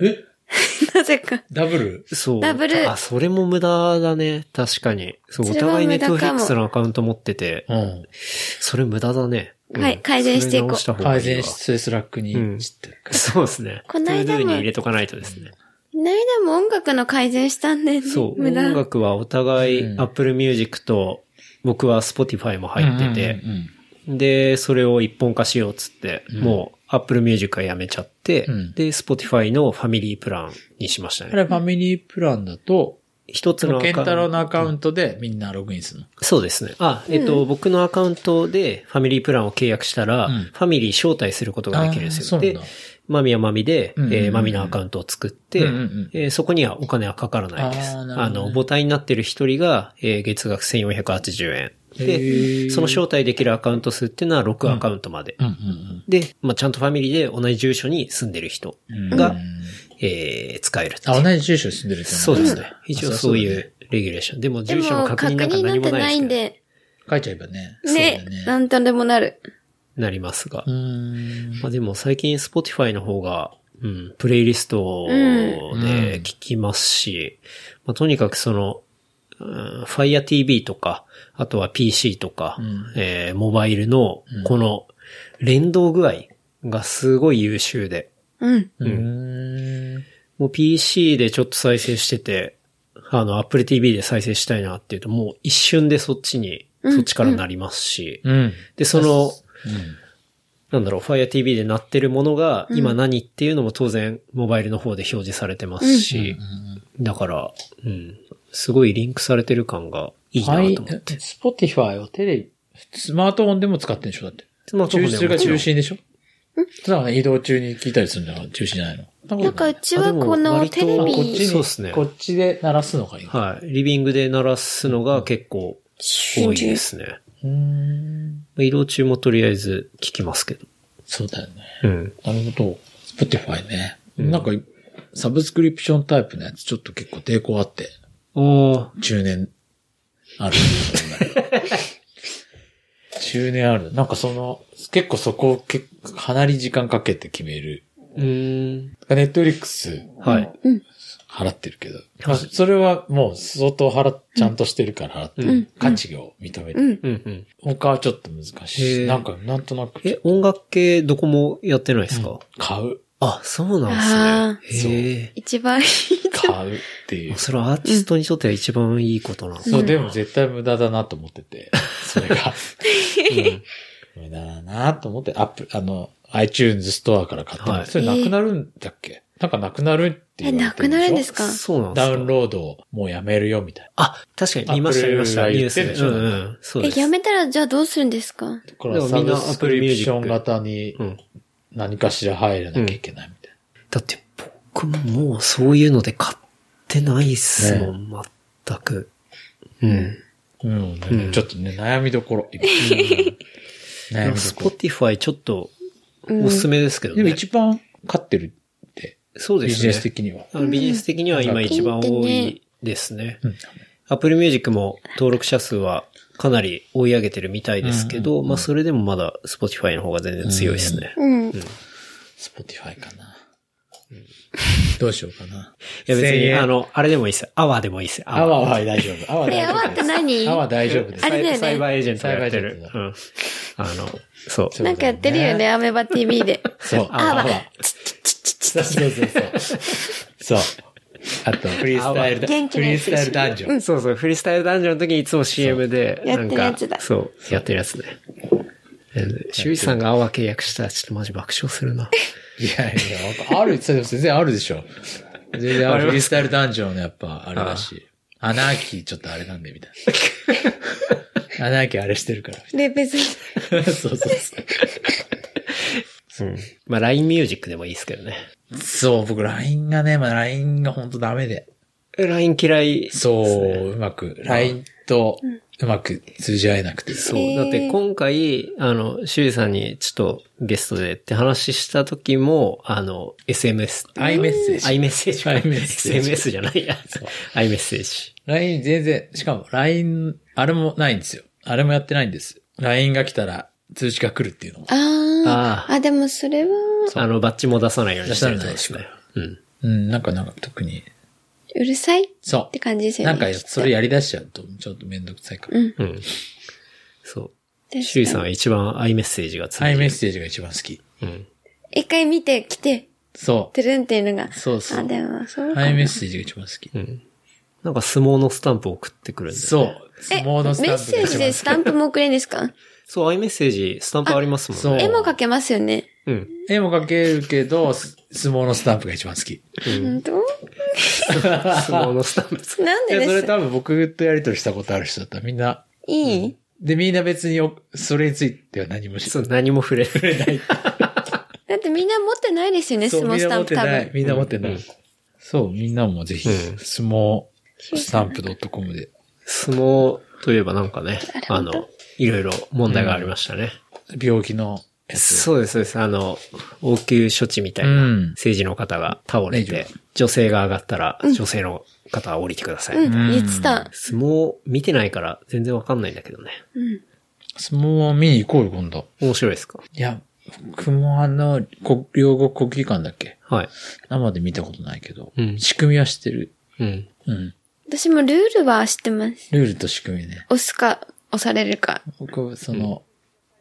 え？なぜか。ダブル？そう。ダブルあ、それも無駄だね。確かに。そう、お互いネットフリックスのアカウント持ってて、うん。それ無駄だね。うんはい改善していこう改善して Slack に知ってるから。そうですね。この間も ToDo に入れとかないとですね。この間も音楽の改善したんだよね。そう。無駄。音楽はお互いうん Apple Music と僕は Spotify も入っててうん、うんうんで、それを一本化しようっつって、もう Apple Music はやめちゃって、うんで、Spotify のファミリープランにしましたね。あれファミリープランだと、一つのアカウントケンタロウのアカウントでみんなログインするの？そうですね。あ、えっと、僕のアカウントでファミリープランを契約したら、うんファミリー招待することができるんですよ。でマミはマミで、うんうんうんえーマミのアカウントを作って、うんうんうんえーそこにはお金はかからないです。あねあの、母体になってる一人が、えー月額1480円。へで、ーその招待できるアカウント数っていうのは6アカウントまで。うんうんで、まあ、ちゃんとファミリーで同じ住所に住んでる人うん。が、うんえー使えるあ、同じ住所住んでるってそうですね。ん一応そういうレギュレーション。でもで住所のも、確確認なんか何もなないですけど。で、書いちゃえばね。ね、ね。なんとでもなる。なりますがう。ん。まあでも最近 Spotify の方がうん、プレイリストで聞きますし、まあ、とにかくその、うん、Fire TV とか、あとは PC とか、えーモバイルのこの連動具合がすごい優秀で、うん。うーん。もう PC でちょっと再生してて、あの、Apple TV で再生したいなっていうと、もう一瞬でそっちに、そっちからなりますし、うん。で、その、うん。なんだろう、Fire TV で鳴ってるものが、今何っていうのも当然、モバイルの方で表示されてますし、だから、うん、すごいリンクされてる感がいいなはい。と思って。 Spotify をテレビ、スマートフォンでも使ってんでしょ？だって。スマートフォンでも中それが中心でしょ？だからね、移動中に聞いたりするんだから中心じゃないの。なんかうちはこのテレあこっちそうっすねこっちで鳴らすのがいいの。はい。リビングで鳴らすのが結構多いですね。うーん。移動中もとりあえず聞きますけど。そうだよね。うん。なるほど。 Spotify ね。なんか、サブスクリプションタイプのやつちょっと結構抵抗あって、おー中年ある。中年ある。なんかその、結構そこを結構かなり時間かけて決める。うーん。ネットフリックスはい。払ってるけど、まあそれはもう相当払っ、ちゃんとしてるから払ってる。価値を認めてる。うんうん。他はちょっと難しい。なんか、なんとなく、え、音楽系どこもやってないですか、買う、あ、そうなんあですね。へえ。一番いい。買うっていう。それはアーティストにとっては一番いいことなんですそう、でも絶対無駄だなと思ってて、それが。無駄だなと思って、アップ、あの、iTunes ストアから買っても、はいそれなくなるんだっけ、なんかなくなるってえ、言わなくなるんですか？そうなんですか？ダウンロードをもうやめるよみたいあ、確かに見ました、見ました。ニュースで。しょうんうん。そうえ、です。やめたらじゃあどうするんですか？な。だからサでもみんなブスクリプション型にうん。何かしら入らなきゃいけないみたいだって僕ももうそういうので買ってないっすもん、全く。うん。な。うん、ねうんちょっとね、悩みどころ。今 悩みどころ。Spotify ちょっとおすすめですけど。でもね。一番勝ってるそうですね。ビジネス的には。あのビジネス的には今一番多いですね。うん。Apple Music も登録者数はかなり追い上げてるみたいですけど、まあそれでもまだ Spotify の方が全然強いですね。うん。Spotify かな。どうしようかな。いや別に、1000円あの、あれでもいいです。 AWA でもいいです。 AWA は大丈夫。 AWA え、大丈夫です。 AWA って何？ AWA大丈夫です。あれだよねサイバーエージェントがやってるサイバーエージェント。うん。あの、そう。そうなんかやってるよね、アメバ TV で。そう。アワーアワー。そうそうそうそう。そう。あと、フリースタイルフリースタイルダンジョン。そうそう、フリースタイルダンジョンの時にいつも CM で、なんかやってるやつだ、そう、やってるやつね。修士さんがアワー契約したらちょっとマジ爆笑するな。いやいや、ある、それ全然あるでしょ。全然ある。フリースタイルダンジョンのやっぱ、あれだし。アナーキーちょっとあれなんで、みたいな。アナーキーあれしてるから。で、別に。そうそうそう。うん。まあ LINE ミュージックでもいいですけどね。そう、僕 LINE がね、まあ LINE が本当ダメで。え LINE 嫌い。そう、うまく、LINE とうまく通じ合えなくて。そう。だって今回、あの、修士さんにちょっとゲストでって話した時も、あの、SMS。iMessage。iMessage か。iMessage SMS じゃないや。iMessage。LINE 全然、しかも LINE、あれもないんですよ。あれもやってないんです。LINE が来たら通知が来るっていうのも。あああ。あ、でもそれは、あの、バッジも出さないようにしてるってことです出ねさ。うん。うん、なんかなんか特に。うるさい？っそう。て感じですよね。なんかそれやり出しちゃうと、ちょっとめんどくさいから。うん。うん。そう。確修士さん。は一番 iMessage がついてる。iMessage が一番好き。うん。一回見てきて、そてるんっていうのが。う。そうそうあ、。でも、そうア。イメッセージが一番好き。うん。なんか相撲のスタンプを送ってくるんで、ね。そう。え、相撲のスタンプメッセージでスタンプも送れるんですか？そう、iMessage スタンプありますもんね。そう絵も描けますよね。うん。絵も描けるけど、す相撲のスタンプが一番好き。本当？相撲のスタンプ。いや、なんでです？それ多分僕とやりとりしたことある人だったらみんな、いい？で、みんな別におそれについては何もしそう、何も触れない。だってみんな持ってないですよね、そう、相撲みんな持っスタンプ多てない。分。みんな持ってない。そう、みんなもぜひ、うん相撲スタンプ .com で。相撲といえばなんかね、あの、いろいろ問題がありましたね。病気の。そうです、そうです。あの、応急処置みたいなうん政治の方が倒れて、レ女性が上がったら、女性の方は降りてください。うん、言ってた。相撲見てないから全然わかんないんだけどね。相撲は見に行こうよ、今度。面白いですか？いや、僕もあの、国、両国国技館だっけ？はい。生で見たことないけど、うん仕組みは知ってる。うん。うん。私もルールは知ってます。ルールと仕組みね。押すか、押されるか。僕、その、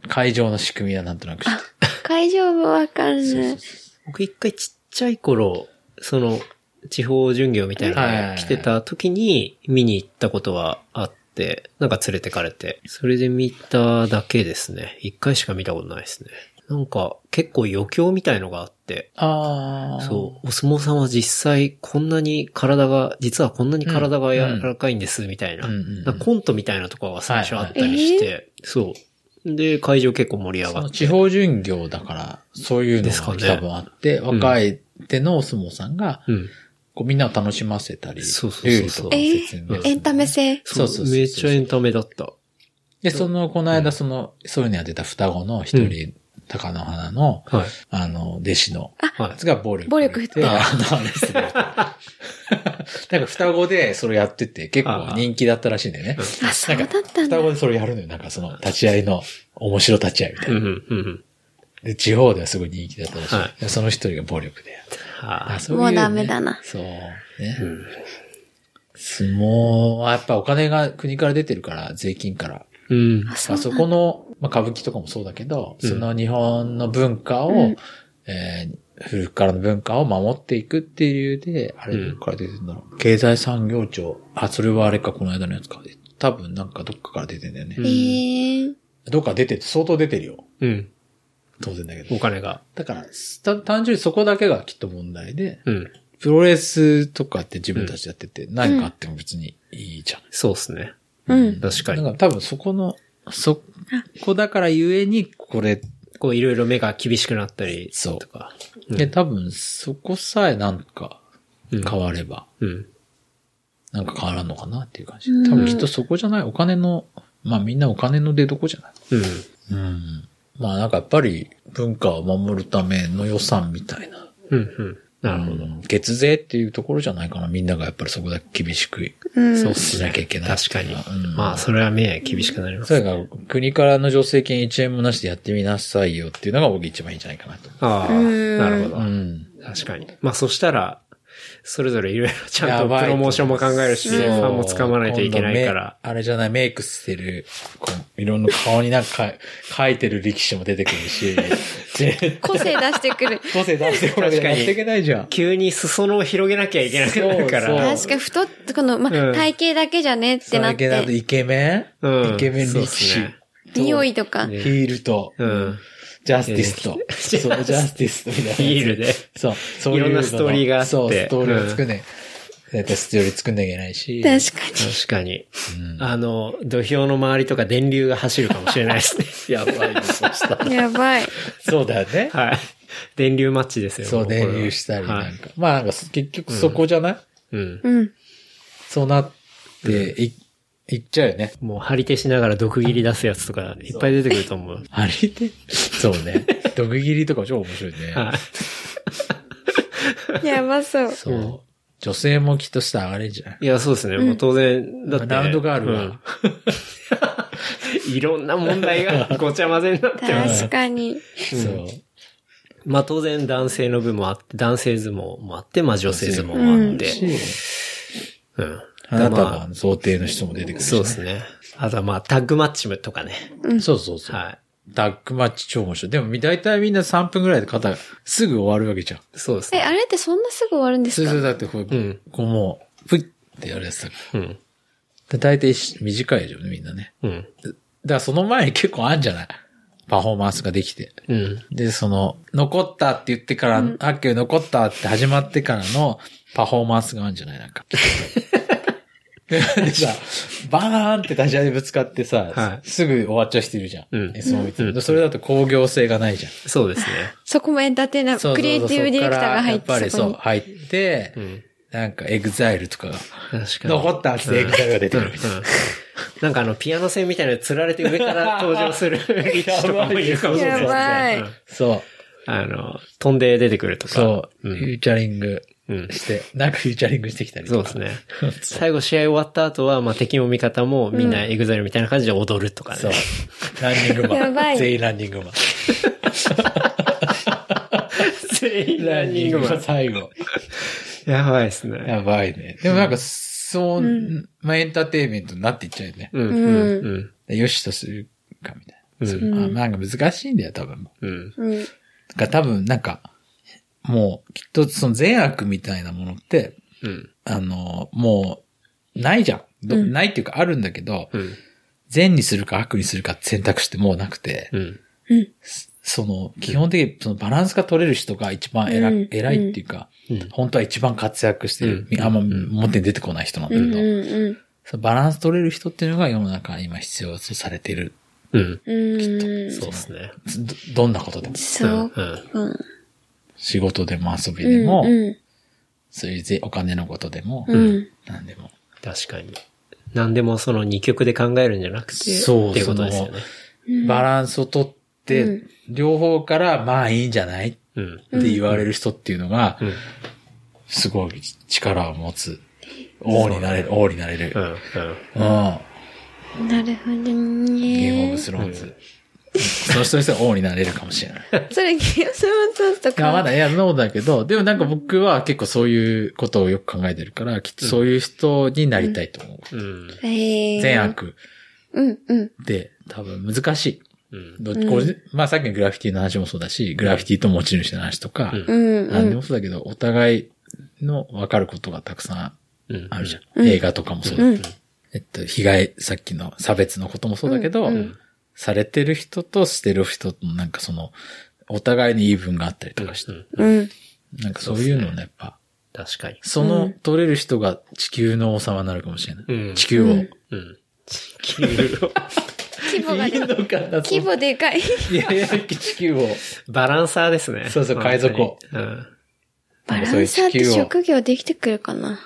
会場の仕組みはなんとなく知ってる。会場はわかんない。僕一回ちっちゃい頃、その、地方巡業みたいなのが来てた時に見に行ったことはあって、なんか連れてかれて、それで見ただけですね。一回しか見たことないですね。なんか結構余興みたいのがあって、ああ。そう、お相撲さんは実際こんなに体が、実はこんなに体が柔らかいんです、みたいな。うんうんうんなんかコントみたいなところが最初あったりして、そう。で、会場結構盛り上そがって。の地方巡業だから、そういうのですかねが多分あって、若い手のお相撲さんが、うん。こうみんなを楽しませたり、そうそうそうそうルーエンタメ性？そうそうそうそうめっちゃエンタメだった。で、その、この間、その、そういうのやってた双子の一人、高野花の、はい。あの、弟子の、はいやつが暴力。暴力振って あの、あれする。なんか双子でそれやってて結構人気だったらしいんだよね。あ、そうだったんだ双。子でそれやるのよ。なんかその立ち会いの面白立ち会いみたいな。うんうんうん。で、地方ではすごい人気だったらしい。はいでその一人が暴力でやってはあそういうもうダメだなそう。ね。ん相撲はやっぱお金が国から出てるから、税金から。い。うん。あ、そこの、まあ、歌舞伎とかもそうだけど、うんその日本の文化を、うんえー古くからの文化を守っていくっていう理由で、あれうんどっから出てるんだろう。経済産業庁。あ、それはあれか、この間のやつか。多分なんかどっかから出てんだよね。うんへーどっか出てて、相当出てるよ。うん。当然だけどお。金が。だから、た単純にそこだけがきっと問題で、うん。プロレスとかって自分たちでやってて、何かあっても別にいいじゃん。そうですね。うん。確かに。だから多分そこの、そこだからゆえに、これ、こういろいろ目が厳しくなったりそうとか。で、多分そこさえなんかうん変われば、うん。なんか変わらんのかなっていう感じ。多分きっとそこじゃない。お金の、まあみんなお金の出所じゃない。うん。うん。まあなんかやっぱり文化を守るための予算みたいな。うん。うん。なるほど。うん月税っていうところじゃないかな。みんながやっぱりそこだけ厳しくうん。そうっし。なきゃいけない。確かに。うんまあ、それは目厳しくなります。それが国からの助成金1円もなしでやってみなさいよっていうのが僕一番いいんじゃないかなと。ああ、うんなるほど。うん。確かに。ままあ、そしたら、それぞれいろいろちゃんとプロモーションも考えるし、そうファンも掴まないといけないから。あれじゃない、メイクしてる、こういろんな顔になんか 書いてる力士も出てくるし、で 個性出してくる。個性出してこなきゃ確かにやっていけないじゃん。急に裾野を広げなきゃいけなくなるかそうら。確かに太って、この、ま、うん体型だけじゃねってなっ最近だとて、イケメン、うんイケメン力士すね。匂いとか。ねヒールと、うん。ジャスティスと、そう、ジャスティスとみたいな。ヒールで。そう、そういうのいろんなストーリーがあってそう、ストーリーを作んね。絶対ストーリー作んなきゃいけないし。確かに。確かに。うんあの、土俵の周りとか電流が走るかもしれないですね。やばいね、そしたら。やばい。そうだよね。はい。電流マッチですよ。そう、電流したりはないんか。まあなんか、結局そこじゃない、うん。うん。そうなって、い、いっちゃうよね。もう張り手しながら毒切り出すやつとかいっぱい出てくると思う。あれでそうね。毒切りとか超面白いね。はい。やばそう。そう。女性もきっとしたら上がれんじゃん。い？や、そうですね。もう当然、だって。ラウンドガールがうん いろんな問題が ごちゃ混ぜになってます。確かに。そう。まあ当然男性の部もあって、男性相撲もあって、まあ女性相撲もあって。うん。花ま束の想定の人も出てくるし、そうですね。あとはまあタッグマッチとかね。そうそうそう。はい。タッグマッチ超面白い。でも、大体みんな3分ぐらいで肩がすぐ終わるわけじゃん。そうですえ、ね。あれってそんなすぐ終わるんですか？それでだってこう、うんこうもう、ぷいってやるやつだから。うん。で大体し短いじゃんね、みんなね。うん。だからその前に結構あんじゃない？パフォーマンスができて。うん。で、その、残ったって言ってから、あっけ残ったって始まってからのパフォーマンスがあるんじゃない？なんか。でさ、バーンって立ち上げぶつかってさ、はいすぐ終わっちゃう人いるじゃん。うんえそう見てるそれだと工業性がないじゃん。そうですね。そこもエンターテイナー、クリエイティブディレクターが入っそっからやっぱりて、そそう、こ入って、うん。なんかエグザイルとかが、確かに。残ったってエグザイルが出てくるみたいな。うんなんかあの、ピアノ線みたいなの釣られて上から 登場する力士とかもいるかもしれないですね。やばいうんそう、あの、飛んで出てくるとか。そう、うんフューチャリングうんして、なんかフューチャリングしてきたりとか。そうですね。最後試合終わった後は、まあ敵も味方もみんなエグザイルみたいな感じで踊るとかね。そう。ランニングマン。やばい全員ランニングマン。全員ランニングが最後。やばいですね。やばいね。でもなんか、そう、まあエンターテインメントになっていっちゃうよね。うん、うん、でよしとするかみたいな。うんまあなんか難しいんだよ、多分。うん。うん。だから多分なんか、もう、きっとその善悪みたいなものって、うん。あの、もう、ないじゃん。どうんないっていうかあるんだけど、うん。善にするか悪にするかって選択肢ってもうなくて、うん。その、基本的にそのバランスが取れる人が一番偉,、うん偉いっていうか、うん本当は一番活躍してる、うんあんま表に出てこない人なんだうん。けど、うん。そのバランス取れる人っていうのが世の中に今必要とされてる。うん。うん。そうですね。どどんなことでも。そう。うん。うん。仕事でも遊びでも、うん。そういうぜお金のことでも、うん。何でも。確かに。何でもその二極で考えるんじゃなくて、そうっていうことですよね。バランスを取って、うん両方からまあいいんじゃない？っうん。て言われる人っていうのが、うん。すごい力を持つ。王になれる、王になれる。うん。うん。うん。なるほどゲームオブね。スローンズ。その人にしては王になれるかもしれない。それ、ゲームスローンズといや、まか。だ、いや、そうだけど、でもなんか僕は結構そういうことをよく考えてるから、きっとそういう人になりたいと思う。うん。ええ。善。悪うん、うん。って多分難しい。うん。どこれまあさっきのグラフィティの話もそうだし、グラフィティと持ち主の話とか、うんうん、何でうん。もそうだけど、お互いの分かることがたくさうんんあるじゃん。うん映画とかもそうだ、うん。えっと、被害、さっきの差別のこともそうだけど、うんうんされてる人としてる人となんかその、お互いに言い分があったりとかして、うん。なんかそういうのね、やっぱ、確かに。その取れる人が地球の王様になるかもしれない。うん地球を。うんうん。地球を規模がいいのかな規模でかい。いやいや、地球を。バランサーですね。そうそう海賊王本当にうん。バランサーってそういう地球を職業できてくるかな。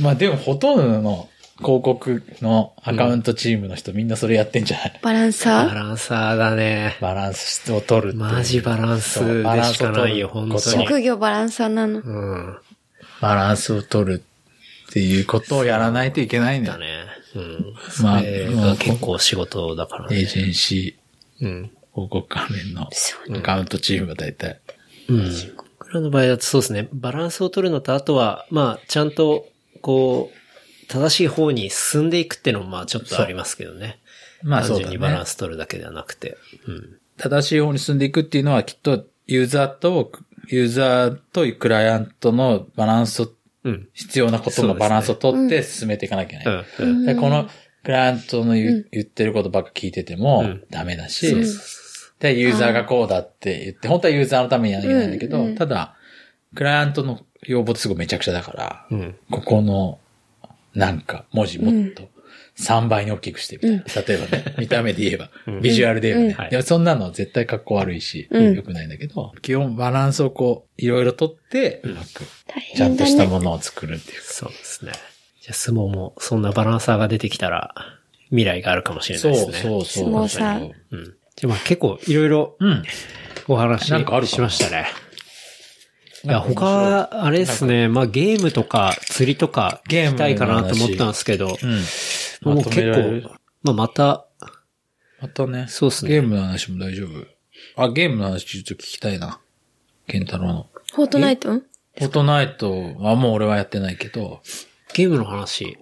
まあでもほとんどの広告のアカウントチームの人、みんなそれやってんじゃない？バランバサランサーだね。バランスを取るっていうマジバランスでしかないよ、本当に。ー職業バランサーなの？うん。バランスを取るっていうことをやらないといけないんだよ。だね。うん。まあそれが結構仕事だからね。エージェンシうん。ー広告関連のアカウントチームが大体。うん。僕らの場合だとそうですね。バランスを取るのと、あとは、まあ、ちゃんと、こう、正しい方に進んでいくっていうのも、まあ、ちょっとありますけどね。まあそうだ単純にバランね。ス取るだけではなくて。うん。正しい方に進んでいくっていうのはきっとユーザーと、ユーザーとクライアントのバランスを、うん。必要なことのバランスを取って進めていかなきゃいけない。うん。うん。でこのクライアントの言,、言ってることばっか聞いててもうんダメだし、で、ユーザーがこうだって言って、本当はユーザーのためにやらなきゃいけないんだけど、うんうんただ、クライアントの要望ってすごいめちゃくちゃだから、うん。ここの、なんか、文字もっと3倍に大きくしてみたいな。例えばね、見た目で言えば、ビジュアルで言えばね。はいでもそんなの絶対格好悪いし、うん良くないんだけど、基本バランスをこう、いろいろとって、うまく、大ちゃんとした。ものを作るっていうか。そうですね。じゃあ、相撲も、そんなバランサーが出てきたら、未来があるかもしれないそうですね。そうそう。相撲さうん。じゃあ、まあ、結構、いろいろ、うん。お話なんかあるかしましたね。いや、他、あれですね。まあ、ゲームとか、釣りとか、ゲームの聞きたいかなと思ったんですけど、うん。もう結構、まあ、また、またね。そうっすねゲームの話も大丈夫。あ、ゲームの話ちょっと聞きたいな。ケンタロウの。フォートナイト？フォートナイトはもう俺はやってないけど、ゲームの話。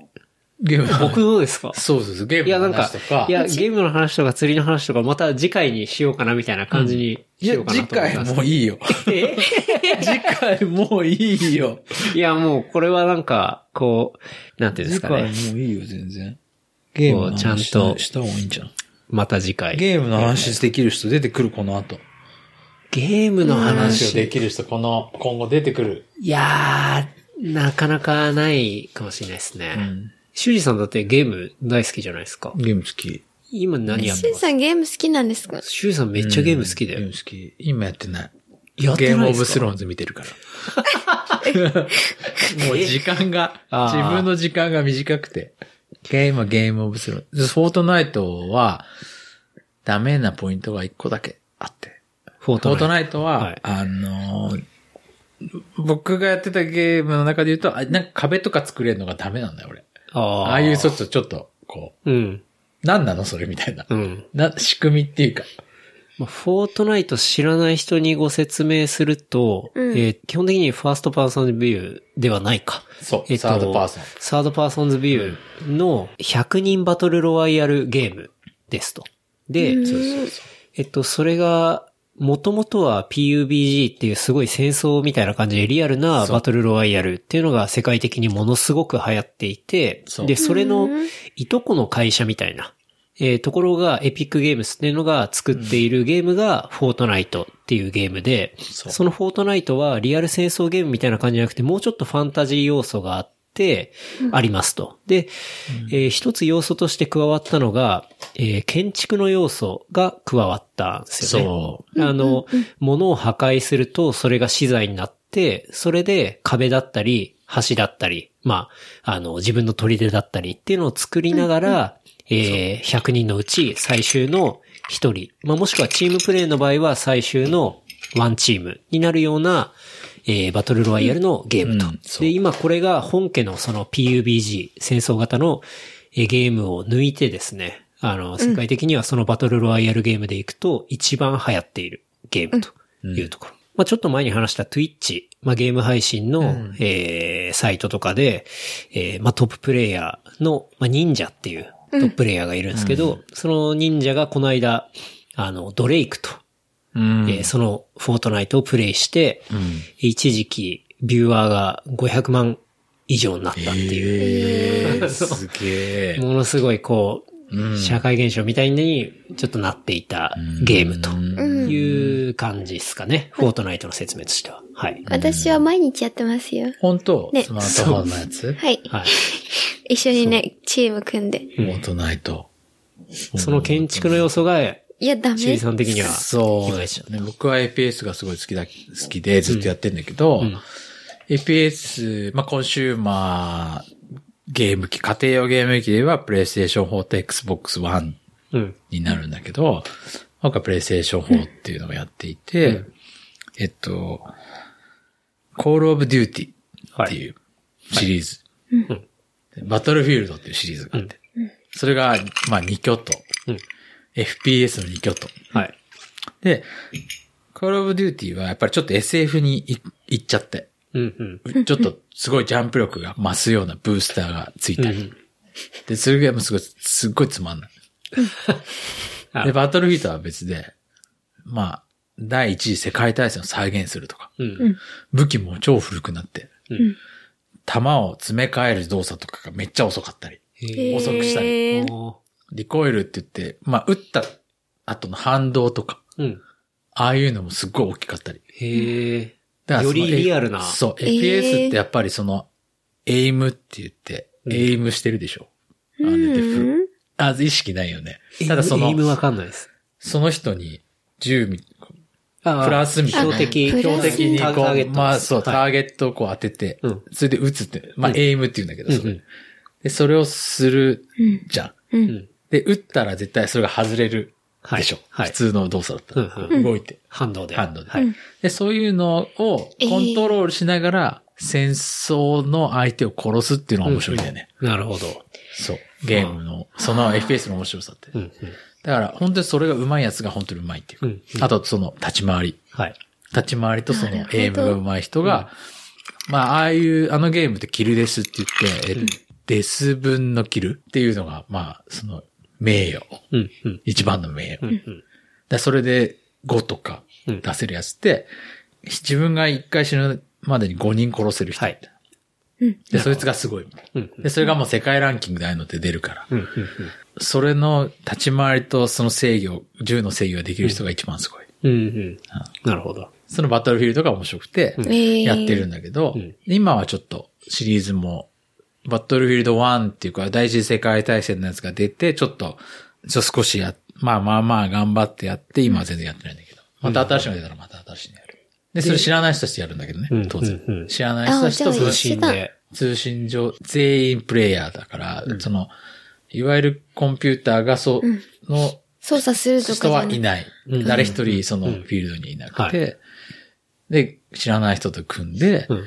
ゲームの話僕どうですか？そうです。ゲームのいや、なんか話とか。、いや、ゲームの話とか釣りの話とか、また次回にしようかなみたいな感じにいやしようかな次回と思ってます。もういいよ。え？次回もういいよ。いや、もう、これはなんか、こう、なんていうんで次回すかね。もういいよ、全然。ゲームの話ちゃんとした方がいいんじゃん。また次回。ゲームの話できる人出てくる、この後。ゲームの話を話。できる人、この、今後出てくる。いやー、なかなかないかもしれないですね。うん。修二さんだってゲーム大好きじゃないですか。ゲーム好き。今何やってます？シンさんゲーム好きなんですか？修二さんめっちゃゲーム好きだよゲーム。好き。今やってない。やってゲームオないですかブスローンズ見てるから。もう時間が、あー自分の時間が短くて。ゲームはゲームオブスローンズ。フォートナイトは、ダメなポイントが一個だけあって。フォーフォートイナイトは、はいあのー僕がやってたゲームの中で言うと、あなんか壁とか作れるのがダメなんだよ、俺。ト。あーああいうちょっと、ちょっと、こうん。う、何なのそれみたいな。うん。な、仕組みっていうか、まあ、フォートナイト知らない人にご説明すると、うんえー基本的に first person's view ではないか。そう third person third person's view の100人バトルロワイヤルゲームですと。で、えっと、それが、もともとは PUBG っていうすごい戦争みたいな感じでリアルなバトルロワイヤルっていうのが世界的にものすごく流行っていてで、それのいとこの会社みたいな、えーところがエピックゲームスっていうのが作っているゲームがフォートナイトっていうゲームで、そのフォートナイトはリアル戦争ゲームみたいな感じじゃなくてもうちょっとファンタジー要素があって、ありますと。で、えー一つ要素として加わったのが、えー建築の要素が加わったんですよね。そあの、物を破壊するとそれが資材になって、それで壁だったり、橋だったり、まあ、あの、自分の砦だったりっていうのを作りながら、えー100人のうち最終の1人、まあ、もしくはチームプレイの場合は最終のワンチームになるような、えーバトルロワイヤルのゲームと。うんで、今これが本家のその PUBG、戦争型のえーゲームを抜いてですね、あの、世界的にはそのバトルロワイヤルゲームでいくと一番流行っているゲームというところ。まあちょっと前に話した Twitch、まあゲーム配信の、えーサイトとかで、えーまあトッププレイヤーの、まあ忍者っていうトッププレイヤーがいるんですけど、その忍者がこの間、あの、ドレイクと、うん。えーそのフォートナイトをプレイして、一時期ビューアーが500万以上になったっていう、えー、すげえ。ものすごいこう、社会現象みたいにちょっとなっていたゲームという感じですかね。フォートナイトの説明としては。はい。私は毎日やってますよ。本当？ねスマートフォンのやつ？はい。はい。一緒にね、チーム組んで。フォートナイト。その建築の要素が、いや、ダ中井メ。さん的には、そうですよね。僕は APS がすごい好きだ、好きでずっとやってんだけど、APS、まあ、コンシューマーゲーム機、家庭用ゲーム機では PlayStation 4と Xbox One うん。になるんだけど、僕は PlayStation 4っていうのをやっていて、えっと、Call of Duty っていうシリーズ。バトルフィールドっていうシリーズがあって、それが、まあ、2挙と、うん FPS の2挙と。はい。で、Call of Duty はやっぱりちょっと SF にい行っちゃって、うんうん。ちょっとすごいジャンプ力が増すようなブースターがついたり。で、それがもうすごい、すっごいつまんない。あで、バトルフィートは別で、まあ、第一次世界大戦を再現するとか、うん。武器も超古くなって、ん弾を詰め替える動作とかがめっちゃ遅かったり、へ遅くしたり、リコイルって言って、まあ、撃った後の反動とか、うん。ああいうのもすっごい大きかったり。へえ。だからよりリアルなそう、えー FPS ってやっぱりその、エイムって言って、エイムしてるでしょ？あれでふあ、意識ないよね。ただそのエイ、ムわかんないです。その人に銃み、あプラスみたいな。標的、標的にこう、ターゲットまあそう、タはいーゲットをこう当ててうん、それで撃つって、まあエイムって言うんだけど、それうんうん。で、それをするじゃん。うん。で、撃ったら絶対それが外れるでしょ。はいはい普通の動作だったら。うん動いて。反動で。反動で。はい。で、そういうのをコントロールしながら、戦争の相手を殺すっていうのが面白いんだよね。なるほど。そう。ゲームの、その FPS の面白さって。うんうん。だから、本当にそれが上手いやつが本当に上手いっていうか。うんあと、その、立ち回り。はい。立ち回りとそのエイムが上手い人が、まあ、ああいう、あのゲームってキルデスって言って、えデス分のキルっていうのが、まあ、その、名誉。うんうん。一番の名誉。うんうん。でそれで5とかうん出せるやつって、自分が1回死ぬまでに5人殺せる人。はいで、そいつがすごい。うんで、それがもう世界ランキングでああいうのって出るから。うんうんそれの立ち回りとその制御、銃の制御ができる人が一番すごい。うん。うんうん。なるほど。そのバトルフィールドが面白くて、ーやってるんだけど、うん今はちょっとシリーズも、バトルフィールド1っていうか、第一次世界大戦のやつが出て、ちょっと、ちょっと少しや、まあまあまあ頑張ってやって、今は全然やってないんだけど、また新しいの出たらまた新しいのやる。で、それ知らない人たちやるんだけどねうん、当然。うんうん。知らない人たちと通通信信で。通信上、全員プレイヤーだから、その、いわゆるコンピューターがその操作するとかじ人ゃはい。ない。うん。誰一人そのフィールドにいなくて、で、知らない人と組んで、うん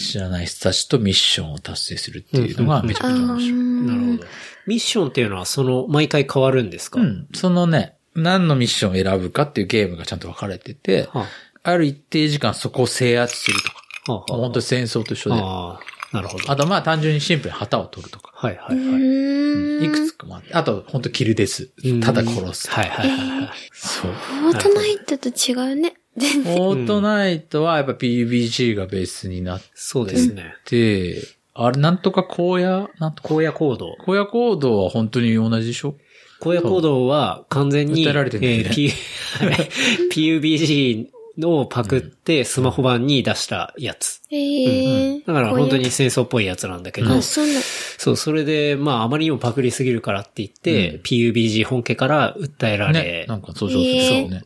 知らない人たちとミッションを達成するっていうのがめちゃくちゃ面白い。なるほど。ミッションっていうのはその、毎回変わるんですか？うん。そのね、何のミッションを選ぶかっていうゲームがちゃんと分かれてて、はある一定時間そこを制圧するとか。あ、はあ、本当に戦争と一緒で。あああ、なるほど。とまあ単純にシンプルに旗を取るとか。はいはいはい。うん。いくつかもあって。あと本当キルです。ただ殺す。はいはいはいはい。そう。フォートナイトと違うね。全然。フォートナイトはやっぱ PUBG がベースになっそうですね。て、あれなんとか荒野なんとか荒野行動。荒野行動は本当に同じでしょ？荒野行動は完全に、訴えられてんだよねえー P- はい PUBG のパクってスマホ版に出したやつ。ええだから本当に戦争っぽいやつなんだけど、あ、そうそう、それで、まああまりにもパクりすぎるからって言って、PUBG 本家から訴えられ、ね。なんか訴訟するそうね。ね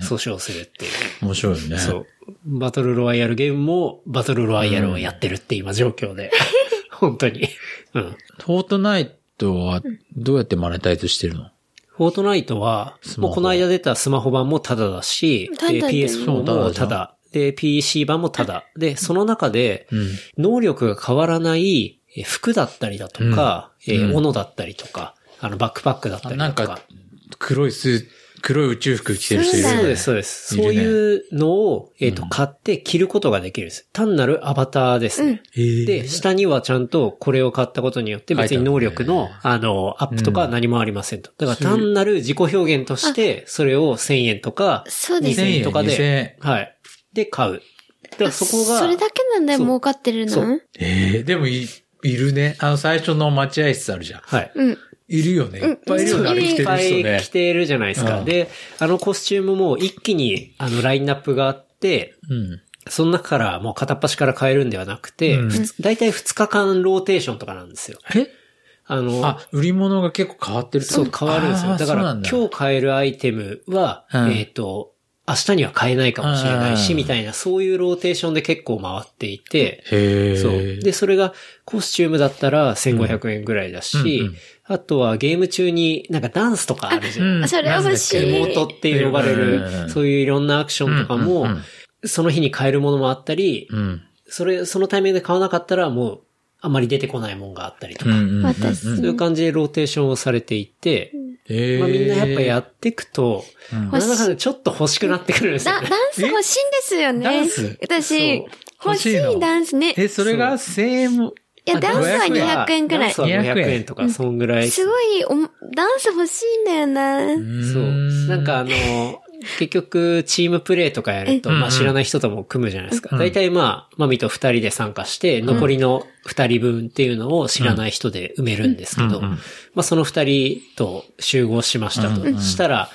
訴訟するっていう。面白いよね。そう。バトルロワイヤルゲームもバトルロワイヤルをやってるって今状況で。本当に。うん。フォートナイトはどうやってマネタイズしてるの？フォートナイトは、もうこの間出たスマホ版もタダだし、タダでで PS4 もタダ。で、PC 版もタダ。で、その中で、うん。能力が変わらないえ服だったりだとか、えーうん斧だったりとか、あの、バックパックだったあなんりだとかか。、黒いスーツ、黒い宇宙服着てる人いるよね。そうです、そうです。そういうのを、えっ、と、うん買って着ることができるんです。単なるアバターですね。えーで、下にはちゃんとこれを買ったことによって別に能力の、あの、アップとかは何もありませんと。だから単なる自己表現として、それを1000円とか、そうです2000円とか2000円で、はい。で、買う。だからそこが、それだけなんだよ、儲かってるの？そうえーでもい、いるね。あの最初の待合室あるじゃん。はい。うん。いるよね。いっぱいいるよね。あれ着ていっぱい着。てるじゃないですか。うんで、あのコスチュームも一気に、あの、ラインナップがあって、うん。その中からもう片っ端から買えるんではなくて、うんふつ大体2日間ローテーションとかなんですよ。え？あの、あ、売り物が結構変わってるってそう変わるんですよ。だから今日買えるアイテムは、うんえっ、と、明日には買えないかもしれないし、うんみたいな、そういうローテーションで結構回っていて、そう。で、それがコスチュームだったら1500円ぐらいだし、うんうんあとはゲーム中になんかダンスとかあるじゃん。うん。それは欲しい。エモートって呼ばれうん。る、そういういろんなアクションとかも、その日に買えるものもあったり、うん。それ、そのタイミングで買わなかったらもう、あんまり出てこないもんがあったりとか、そういう感じでローテーションをされていて、えーまあみんなやっぱやっていくと、うん。なんだかんだちょっと欲しくなってくるんですよだ、ね。ダンス欲しいんですよね。ダンス？私、欲しいダンスね。え、それが1000円も、いや、ダンスは200円くらい。すダンスは500円とか、そんぐらい。そう。ごいおも、ダンス欲しいんだよな。なんかあの、結局、チームプレイとかやると、うんまあ知らない人とも組むじゃないですか。うん大体まあ、マミと二人で参加して、残りの二人分っていうのを知らない人で埋めるんですけど、まあその二人と集合しましたと。うんしたら、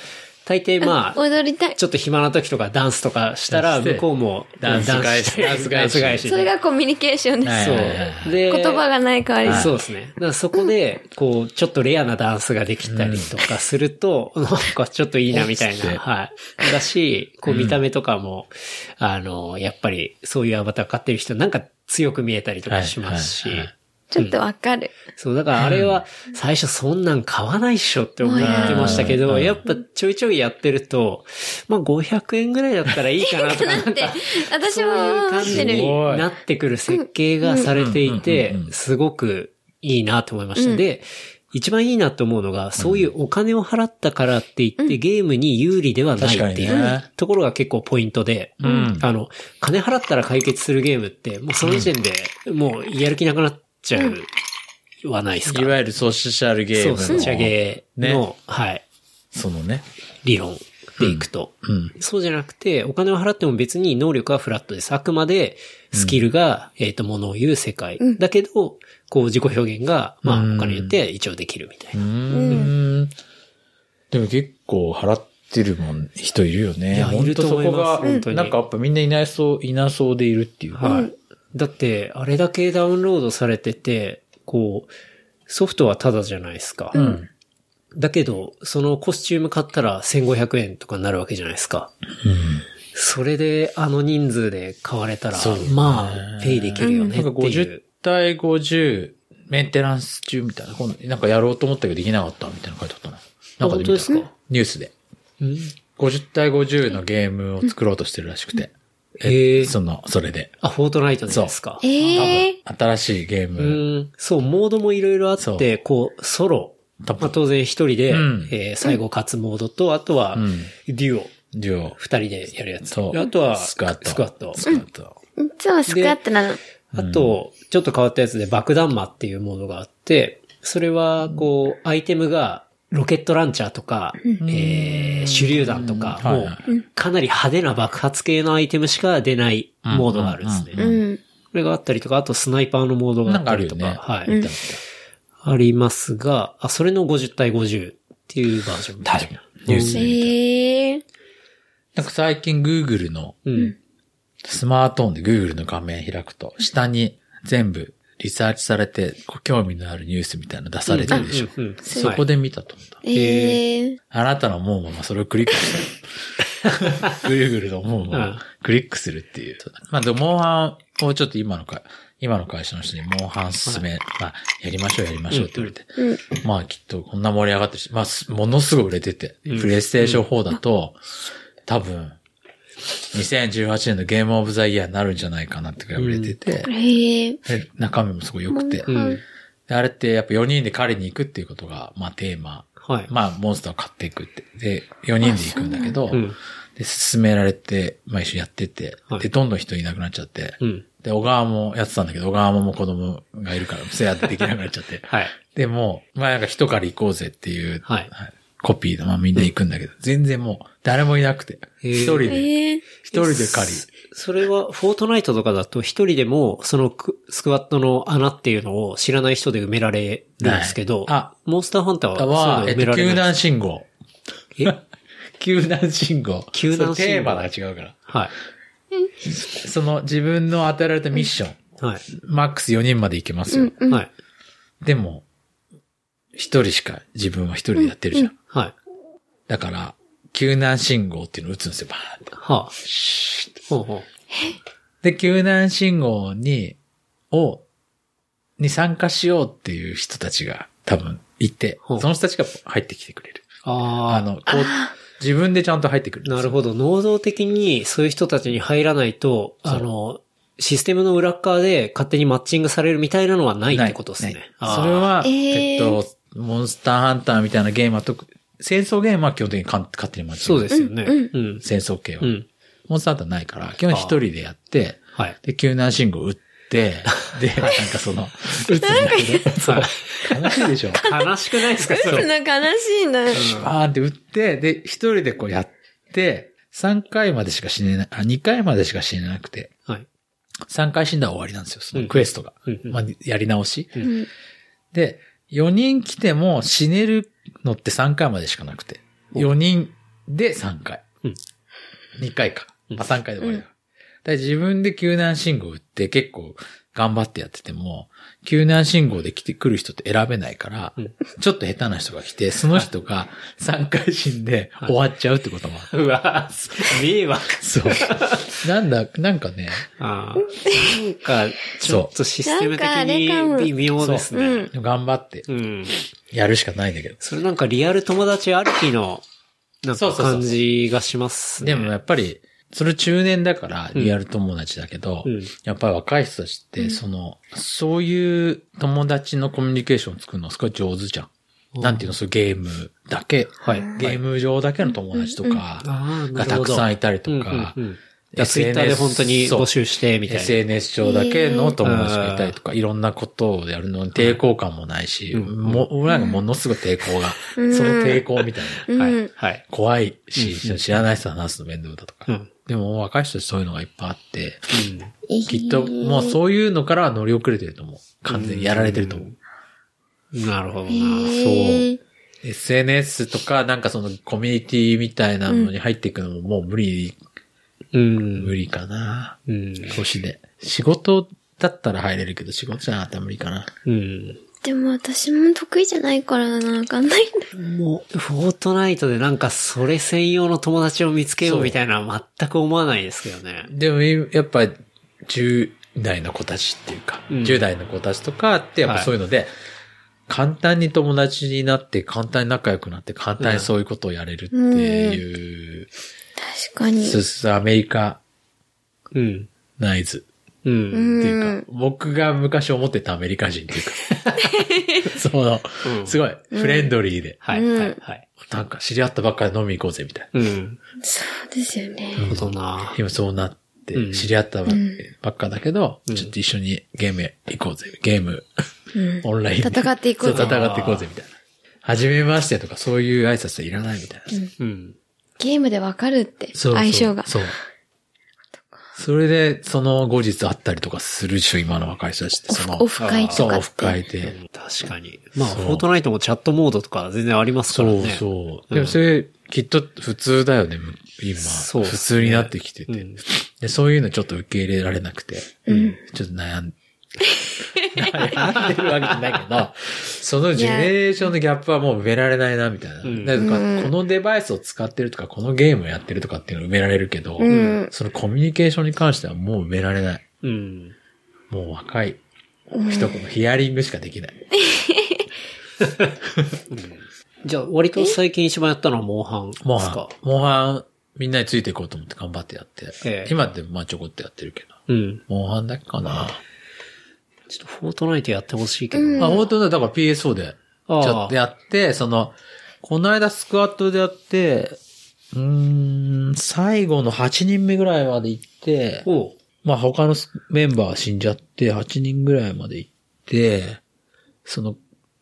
大抵まあ、踊りたい。ちょっと暇な時とかダンスとかしたら、向こうもダンス返しダンス返しダンス返し。それがコミュニケーションです。そう。で、言葉がない代わりに。そうですね。だからそこで、こう、ちょっとレアなダンスができたりとかすると、なんかちょっといいなみたいな。はい。だし、こう見た目とかも、あの、やっぱりそういうアバター買ってる人なんか強く見えたりとかしますしはいはいはい。ちょっとわかる。そう、だからあれは最初そんなん買わないっしょって思ってましたけど、うん。やっぱちょいちょいやってると、まあ500円ぐらいだったらいいかなとか、なんってか、私もそういう思感じってる。になってくる設計がされていてうんうんうんうん、すごくいいなと思いました。うん。で、一番いいなと思うのが、そういうお金を払ったからって言ってゲームに有利ではないっていうところが結構ポイントで、ん。あの、金払ったら解決するゲームって、もうその時点でもうやる気なくなっちゃうはないですか？いわゆるソーシャルゲームの。ソシャゲの、ねはい、そのね。理論でいくと。うん。そうじゃなくて、お金を払っても別に能力はフラットです。あくまでスキルが、えっ、と、ものを言う世界。だけど、こう自己表現が、まあ、うんお金によって一応できるみたいうな。ん。でも結構払ってるもん、人いるよね。いやいると思いますそこが、なんかやっぱみんないないそう、いなそうでいるっていうか。はい。だって、あれだけダウンロードされてて、こう、ソフトはタダじゃないですか。うん。だけど、そのコスチューム買ったら1500円とかになるわけじゃないですか。それで、あの人数で買われたら、まあ、ペイできるよねなんかっていう50。対50、メンテナンス中みたいな。なんかやろうと思ったけどできなかったみたいなの書いてあったな。なんかで見たか？ニュースで。うん50対50のゲームを作ろうとしてるらしくて。へえ。その、それで。あ、フォートナイトでですか。ええ新しいゲーうム。ん。そう、モードもいろいろあそって、こう、ソロ。まあ当然一人で、うん。えー最後勝つモードと、あとはうん、デュオ、デュオ。二人でやるやつ。そう。あとは、スクワット。スクワット。スクワット。いつもスクワットなの。あと、ちょっと変わったやつで爆弾魔っていうものがあって、それは、こう、アイテムが、ロケットランチャーとか、えー、手榴弾とか、もはいはう、かなり派手な爆発系のアイテムしか出ないモードがあるんですね。うん。これがあったりとか、あとスナイパーのモードがあったりとか、なんかあはい、ありますが、あ、それの50対50っていうバージョン。確かに。ニュースで見ええなんか最近 Google のうん。スマートフォンで Google の画面開くと、下に全部リサーチされて、興味のあるニュースみたいなの出されてるでしょ。うんうんそこで見たと思った。ええあなたの思うままそれをクリックする。Google の思うままクリックするっていう。まあ、でも、モンハンをちょっと今のか、今の会社の人にモンハン進め、まあ、やりましょうやりましょうって言われて。まあ、きっとこんな盛り上がってるし、まあ、すものすごい売れてて、プレイステーション4だと、多分、2018年のゲームオブザイヤーになるんじゃないかなってくらい売れてて、ええで中身もすごい良くて、うん。であれってやっぱ4人で狩りに行くっていうことが、まあテーマ。はい。まあモンスターを買っていくって。で、4人で行くんだけど、うん。で、進められて、まあ一緒にやってて、はいで、どんどん人いなくなっちゃって、うん。で、小川もやってたんだけど、小川も子供がいるから、せやってできなくなっちゃって。はい。でもう、まあなんか人から行こうぜっていう、はいコピーで、まあみんな行くんだけど、全然もう誰もいなくて、一人で、ええ一人で狩り。それは、フォートナイトとかだと一人でも、そのクスクワットの穴っていうのを知らない人で埋められるんですけど、はいあモンスターハンターはは、そう埋められない。難信号。え？救難信号。救難信号テーマが違うから。はい。その自分の与えられたミッション、はい。マックス4人まで行けますよ。はい。でも、一人しか自分は一人でやってるじゃん。はい。だから、救難信号っていうのを打つんですよ、バーンって。はあ。ほうほで、救難信号に、を、に参加しようっていう人たちが多分いて、ほうその人たちが入ってきてくれる。う。ああ。あの、こう、自分でちゃんと入ってくる。なるほど。能動的にそういう人たちに入らないと、あの、システムの裏っ側で勝手にマッチングされるみたいなのはないってことですね。それ、は、えーえっと、モンスターハンターみたいなゲームは特、戦争ゲームは基本的に勝手にマッチングそうですよね。うんうん。戦争系は。うん。モンスターハンターないから、基本一人でやって、はい。で、救難信号打って、で、なんかその、打つんだけど、そう、悲しいでしょ。悲しくないですか？それ。なんか悲しいな。バーンって打って、で、一人でこうやって、3回までしか死ねない、あ、2回までしか死ねなくて、はい。3回死んだら終わりなんですよ、そのクエストが。うんうんまあ、やり直し。んで、4人来ても死ねるのって3回までしかなくて。4人で3回。うん2回か。まあ、3回で終わりだ。だから自分で救難信号打って結構頑張ってやってても、救難信号で来てくる人って選べないから、うんちょっと下手な人が来て、その人が 3回死んで終わっちゃうってこともある。うわ迷惑。そう。なんだ、なんかね、ああ。なんか、ちょっとシステム的なんかあれかもに微妙ですね。頑張ってうん。やるしかないんだけど。それなんかリアル友達ありきの、なんかそうそうそう感じがしますね。でもやっぱり、それ中年だからリアル友達だけど、うん。やっぱり若い人たちって、その、そういう友達のコミュニケーションを作るのすごい上手じゃん。なんていうの、そうゲームだけ、はい。ゲーム上だけの友達とかがたくさんいいたりとか、ツイッターで本当に募集してみたいな。SNS 上だけの友達がいたりとか、いろんなことをやるのに抵抗感もないし、も俺らがものすごい抵抗が、その抵抗みたいな。はい。はい。怖いし、知らない人は話すの面倒だとか。うんでも若い人たちそういうのがいっぱいあって、ききっともうそういうのからは乗り遅れてると思う。完全にやられてると思う。なるほどな。へー SNS とかなんかそのコミュニティみたいなのに入っていくのももう無理、うん。無理かな。うん。年で。仕事だったら入れるけど仕事じゃなかったら無理かな。うん。でも私も得意じゃないからな、わかんないんだ。もう、フォートナイトでなんかそれ専用の友達を見つけようみたいなのは全く思わないですけどね。でもやっぱ10代の子たちっていうか、うん10代の子たちとかってやっぱそういうので、簡単に友達になって、簡単に仲良くなって、簡単にそういうことをやれるっていう、確かに。そうそうアメリカうん。ナイズうん。っていうか、僕が昔思ってたアメリカ人っていうか、その、うんすごい、フレンドリーで、はい、はい、はい。なんか知り合ったばっかり飲み行こうぜみたいな。うん。そうですよね。なるほどな。今そうなってう、ん知り合ったばっかだけど、ちょっと一緒にゲーム行こうぜ。ゲーム、うん。オンラインで。戦っていこうぜ戦っていこうぜみたいな。はじめましてとかそういう挨拶はいらないみたいな。うん。ゲームでわかるって、相性が。そう。それで、その後日会ったりとかするでしょ、今の若い人たちって。そのオフ会そう、オフ。会で。確かに。まあ、そうフォートナイトもチャットモードとか全然ありますかそうらね。そう。でもそれ、きっと普通だよね、今。そう普通になってきてて、うんで。そういうのちょっと受け入れられなくて、うん。ちょっと悩ん悩んでるわけじゃないけど、そのジェネレーションのギャップはもう埋められないな、みたいな。んなんかうんこのデバイスを使ってるとか、このゲームをやってるとかっていうのを埋められるけど、うん。そのコミュニケーションに関してはもう埋められない。うん。もう若い人のヒアリングしかできない。じゃあ、割と最近一番やったのはモンハンですモンハかン。モンハン、みんなについていこうと思って頑張ってやって。ええ今ってまあちょこっとやってるけど。うん。モンハンだけかな。ちょっとフォートナイトやってほしいけど。あ、本当だ。だから PSO で、ちょっとやって、その、この間スクワットでやって、うーん、最後の8人目ぐらいまで行って、まあ他のメンバーは死んじゃって、8人ぐらいまで行って、その、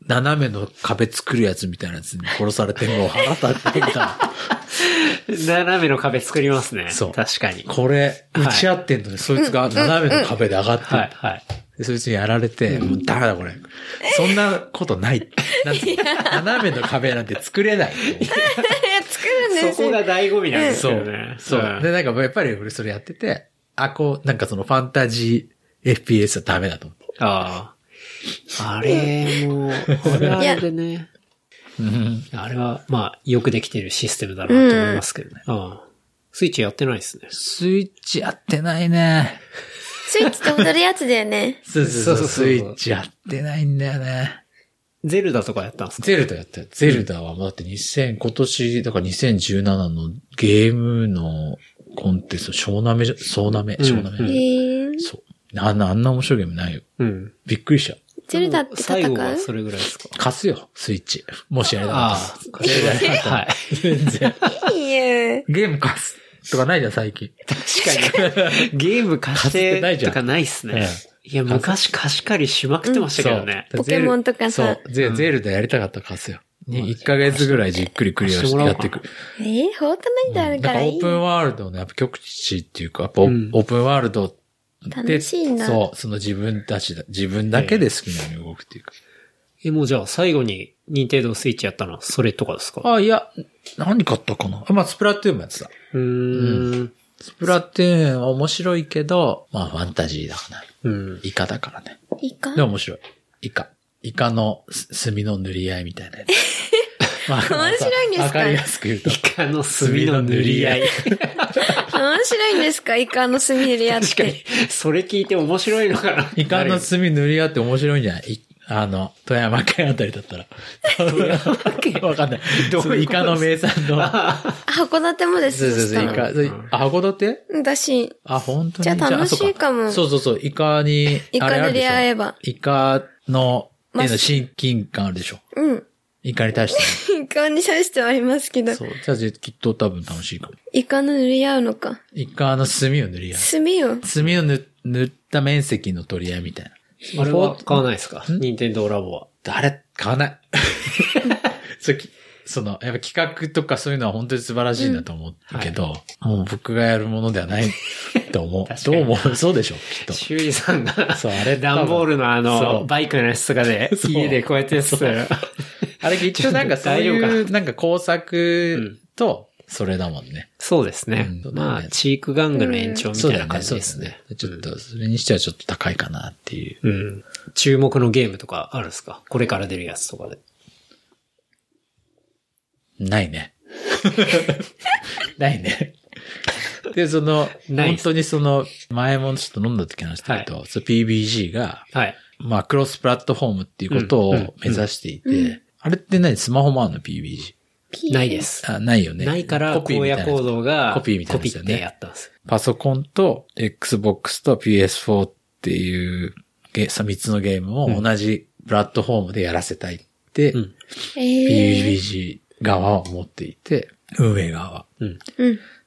斜めの壁作るやつみたいなやつに殺されてもう腹立ってきた。斜めの壁作りますね。そう確かに。これ、はい打ち合ってんのに、そいつが斜めの壁で上がってはい、はい。でそいつにやられて、もうダメだこれ。そんなことない。なんて斜めの壁なんて作れない。作るんですそこが醍醐味なんですそうよね。。そう。んで、なんかやっぱり俺それやってて、あ、こう、なんかそのファンタジー FPS はダメだと思って。ああ。あれも、あれはあれでね。あれは、まあ、よくできてるシステムだなと思いますけどね。ああ。スイッチやってないですね。スイッチやってないね。スイッチと踊るやつだよね。そうそうそう。スイッチやってないんだよね。ゼルダとかやったんですかゼルダやったよ。ゼルダはもうだって2000、今年、だから2017のゲームのコンテスト、小なめじゃ、そうなめ、小なめ。うんへえ。そう。あんな、あんな面白いゲームないよ。うん。びっくりした。ゼルダって戦最後はうそれぐらいですか？貸すよ、スイッチ。もしやりたかあったあ。ゼルダやったはい。全然。いいえ。ゲーム貸すとかないじゃん、最近。確かに。ゲーム貸してないじゃんとかないっすねえ。いや、昔貸し借りしまくってましたけどね。ポケモンとかさそう。ゼゼルダやりたかったら貸すよ。に1ヶ月ぐらいじっくりクリアしてやっていく。えー、フォートナイトあるからいいかオープ。ンワールドのやっぱ極地っていうか、やっぱオープンワールドで、楽しいんだそう、その自分たちだ、自分だけで好きなように動くっていうか。え、もうじゃあ最後に任天堂スイッチやったのはそれとかですか？あ、いや、何買ったかな？あまあ、スプラトゥーンもやってた。うーん。スプラトゥーンは面白いけど、まあ、ファンタジーだからね。うん。イカだからね。いいかでも面白い。イカ。イカのす墨の塗り合いみたいなやつ。まあ面白いんですか？わかりやすく言うと。イカの墨の塗り合い。面白いんですか？イカの墨塗り合っ確かにて。。それ聞いて面白いのかなイカの墨塗り合って面白いんじゃないい？あの、富山県あたりだったら。富山県わかんない。どうイカの名産の。函館もです。そうそうそう、イカ。あ、函館？だし、あ、本当に？じゃあ楽しいかもあそうそうそう、イカに、イカでしょ塗り合えばイカの、まへの親近感あるでしょ。うん。イカに対して イカに対してはありますけどね。、そう。じゃあ、きっと多分楽しいかも。イカの塗り合うのか。イカの墨を塗り合う。墨を。墨を塗塗った面積の取り合いみたいな。あれは買わないですか？任天堂ラボは。誰？買わない。そきその、やっぱ企画とかそういうのは本当に素晴らしいなと思うけど、もう僕がやるものではない と思う。どう思う？そうでしょきっと。修理さんが、そうあれ段ボールのあその、う。バイクのやつとかで、家でこうやってやってたら、あれ一応なんかそういう、なんか工作と、それだもんね。そうですねうん。まあ、チーク玩具の延長みたいな感じですそうだね。ちょっと、それにしてはちょっと高いかなっていう。うん。注目のゲームとかあるんですか？これから出るやつとかで。ないね。ないね。で、その、本当にその、前もちょっと飲んだ時の話だけど、その PBG が、はい。まあ、クロスプラットフォームっていうことをうんうん目指していて、あれって何？スマホもあるの ?PBG。ないです。あ、ないよね。ないから、コピー荒みたいな野行動が、コピーみたいなコピーってやったんです。パソコンと Xbox と PS4 っていうゲ3つのゲームを同じプラットフォームでやらせたいって、PUBG 側は思っていて、運営側は。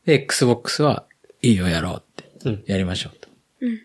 で、Xbox はいいよやろうって。うんやりましょうと。うん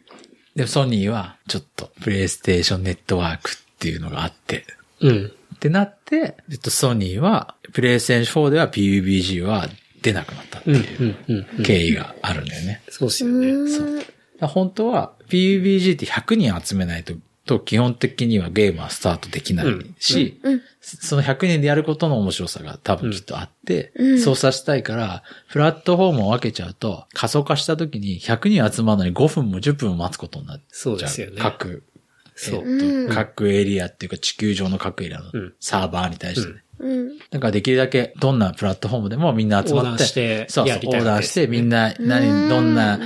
で、ソニーはちょっとプレイステーションネットワークっていうのがあって、うん。ってなって、えっと、ソニーは、プレイステーション4では PUBG は出なくなったって。いう経緯があるんだよね。そうですうよね。そう本当は PUBG って100人集めないと、と基本的にはゲームはスタートできないし、うん。その100人でやることの面白さが多分きっとあって、うん操作したいから、プラットフォームを分けちゃうと、仮想化した時に100人集まるのに5分も10分も待つことになっちゃう。そうですよね各、そう。各エリアっていうか地球上の各エリアのうん。サーバーに対してね。うん。だからできるだけどんなプラットフォームでもみんな集まって、してそうそう、やりたい横断してみんな、何、どんな。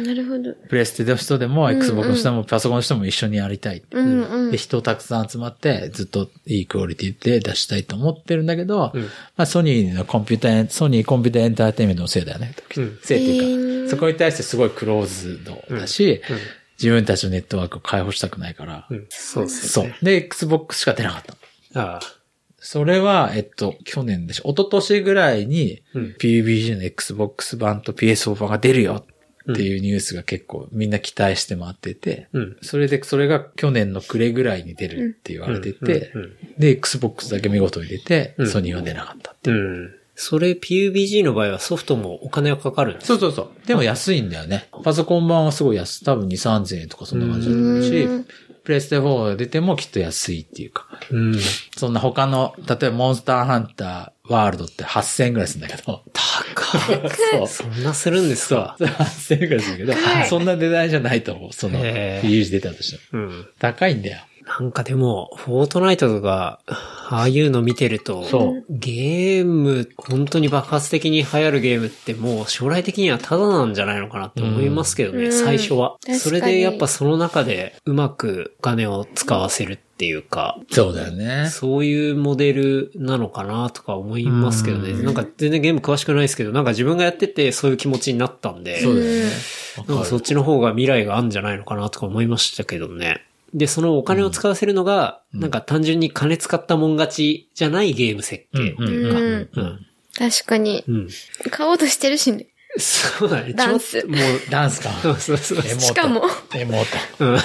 プレステの人でも、Xbox の人も、パソコンの人も一緒にやりたい。うんうん。で、。人たくさん集まって、ずっといいクオリティで出したいと思ってるんだけど、うん。まあ、ソニーのコンピューター、ソニーコンピューターエンターテインメントのせいだよね。うん。せいっていうか、そこに対してすごいクローズドだし、うん自分たちのネットワークを開放したくないから、うん。そうですよね。。そうで、Xbox しか出なかった。ああ。それは、えっと、去年でしょ。一昨年ぐらいに、うん PUBG の Xbox 版と PS4 版が出るよっていうニュースが結構みんな期待して回ってて、うん。それで、それが去年の暮れぐらいに出るって言われてて、で、Xbox だけ見事に出て、うんソニーは出なかった。うん。それ PUBG の場合はソフトもお金はかかるんですそうそうそう。でも安いんだよね。パソコン版はすごい安い。多分2、3000円とかそんな感じだしうん、プレイステ4が出てもきっと安いっていうか、うん。そんな他の、例えばモンスターハンターワールドって8000円ぐらいするんだけど、高い。そう。そんなするんですか？そう。8000円ぐらいするけどそんな値段じゃないと思う。その、PUBG 出たとしても。うん。高いんだよ。なんかでも、フォートナイトとか、ああいうの見てると、そうゲーム、本当に爆発的に流行るゲームってもう将来的にはタダなんじゃないのかなって思いますけどね、うん最初はそれでやっぱその中でうまくお金を使わせるっていうか、そうだよね。そういうモデルなのかなとか思いますけどね。うんなんか全然ゲーム詳しくないですけど、なんか自分がやっててそういう気持ちになったんで、そうだよね。なんかそっちの方が未来があるんじゃないのかなとか思いましたけどね。で、そのお金を使わせるのが、なんか単純に金使ったもん勝ちじゃないゲーム設計っていうか。うんうん。確かに。うん。買おうとしてるしね。そうだね。ダンスもう、ダンスか。そうそうそう。しかも、エモート。うん。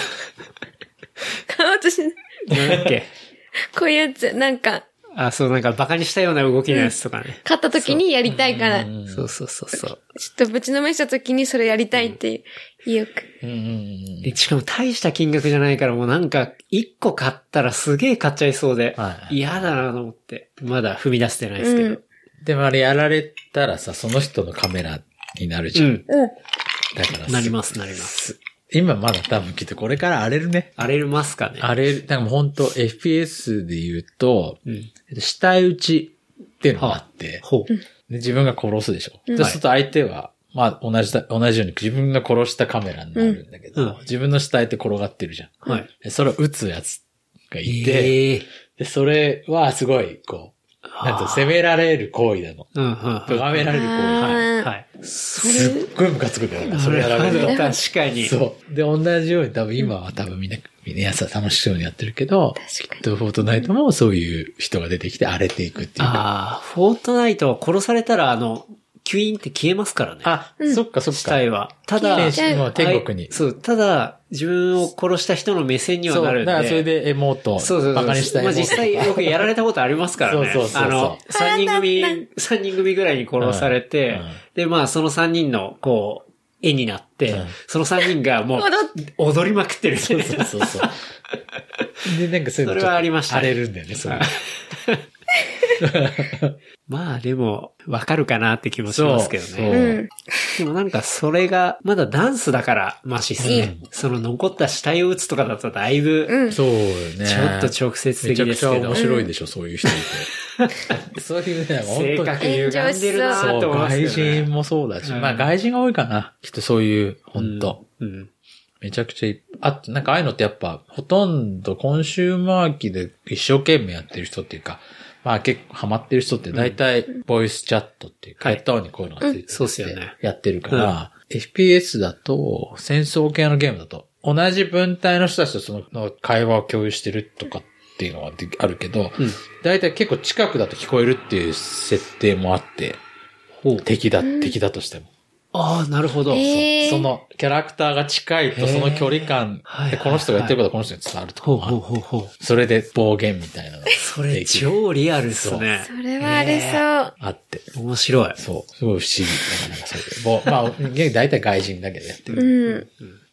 買おうとしてない。なんだっけ？こういうやつ、なんか、あ、そう、なんかバカにしたような動きのやつとかね。買った時にやりたいから、ちょそうそうそうそう。っとぶちのめした時にそれやりたいっていう意欲。うんうんうんでしかも大した金額じゃないからもうなんか、一個買ったらすげえ買っちゃいそうで嫌だなと思って。まだ踏み出してないですけど。うんでもあれやられたらさ、その人のカメラになるじゃん。うん。うん。だからなります、なります。今まだ多分きっとこれから荒れるね。荒れますかね。荒れる。だからもう本当 FPS で言うと、うん。えっと死体打ちっていうのがあって、ほう。で自分が殺すでしょ。うんで、そうすると相手は、まあ同じだ、同じように自分が殺したカメラになるんだけど、うん自分の死体って転がってるじゃん。はい。でそれを撃つやつがいて、ええで、それはすごい、こう、なんと責められる行為なの。うん、うん。はい。咎められる行為。あーはい。すっごいムカつくんだよね。それやられると。確かに。そう。で、同じように多分今は多分みんな、みんなやさ楽しそうにやってるけど、確かに。とフォートナイトもそういう人が出てきて荒れていくっていうか。ああ、フォートナイトは殺されたら、あの、キュイーンって消えますからね。あ、そっかそっ死か。体は。ただ、天国にはい。そう、ただ、自分を殺した人の目線にはそう、なるんで。だからそれでエモート、そうそうそう。バカにしたエモート。まあ実際僕やられたことありますからね。そうそうそうそうあの、三人組、三人組ぐらいに殺されて、うんうんで、まあその三人の、こう、絵になって、うんその三人がもう踊りまくってる。そうそうそうそう。で、なんかそういうのそれはありましたね荒れるんだよね、それ。まあでも、わかるかなって気もしますけどね。うん。でもなんかそれが、まだダンスだからマシっすね。その残った死体を撃つとかだとだいぶ、うん。そうよね。ちょっと直接的ですけどめちゃくちゃ面。白いでしょ、そういう人いて。そういうね、本当に。性格歪んでるなそう、と思いますけ外。人もそうだし、うんまあ外人が多いかな。きっとそういう、本当、うん。めちゃくちゃいい。あと、なんかああいうのってやっぱ、ほとんどコンシューマー機で一生懸命やってる人っていうか、まあ結構ハマってる人って大体、ボイスチャットっていうか、はい。ヘッドホンにこういうのがついてて、そうっすよね。やってるから、FPS だと、戦争系のゲームだと、同じ文体の人たちとその会話を共有してるとかっていうのはであるけど、うん。大体結構近くだと聞こえるっていう設定もあって。敵だ、敵だとしても。ああ、なるほど。へーそのキャラクターが近いとその距離感はいでこの人が言ってることはこの人に伝わるとかほうもあるほうほうほう。それで暴言みたいなのがそれ超リアルっすね。それはありそう。あって。面白い。そう。すごい不思議。なかなかそういう。ぼまあ、ゲ大体外人だけどやってうる。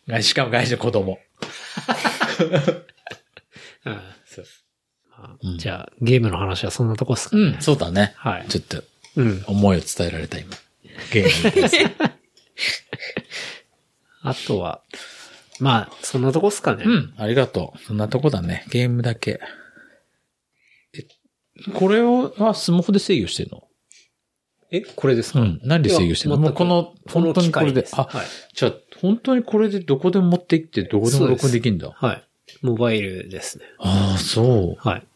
ん。外しかも外人の子供。うん そう。まあじゃあ、ゲームの話はそんなとこっすかね。うん、そうだね。はいちょっと、うん。思いを伝えられた今。ゲームに対するあとは、まあ、そんなとこっすかね。うん、ありがとう。そんなとこだね。ゲームだけ。え、これを、はスマホで制御してるの？え、これですか？うん。何で制御してるの？もうこの、本当にこれで。あ、はい。じゃあ、本当にこれでどこでも持って行ってどこでも録音できるんだ。はい。モバイルですね。ああ、そう。はい。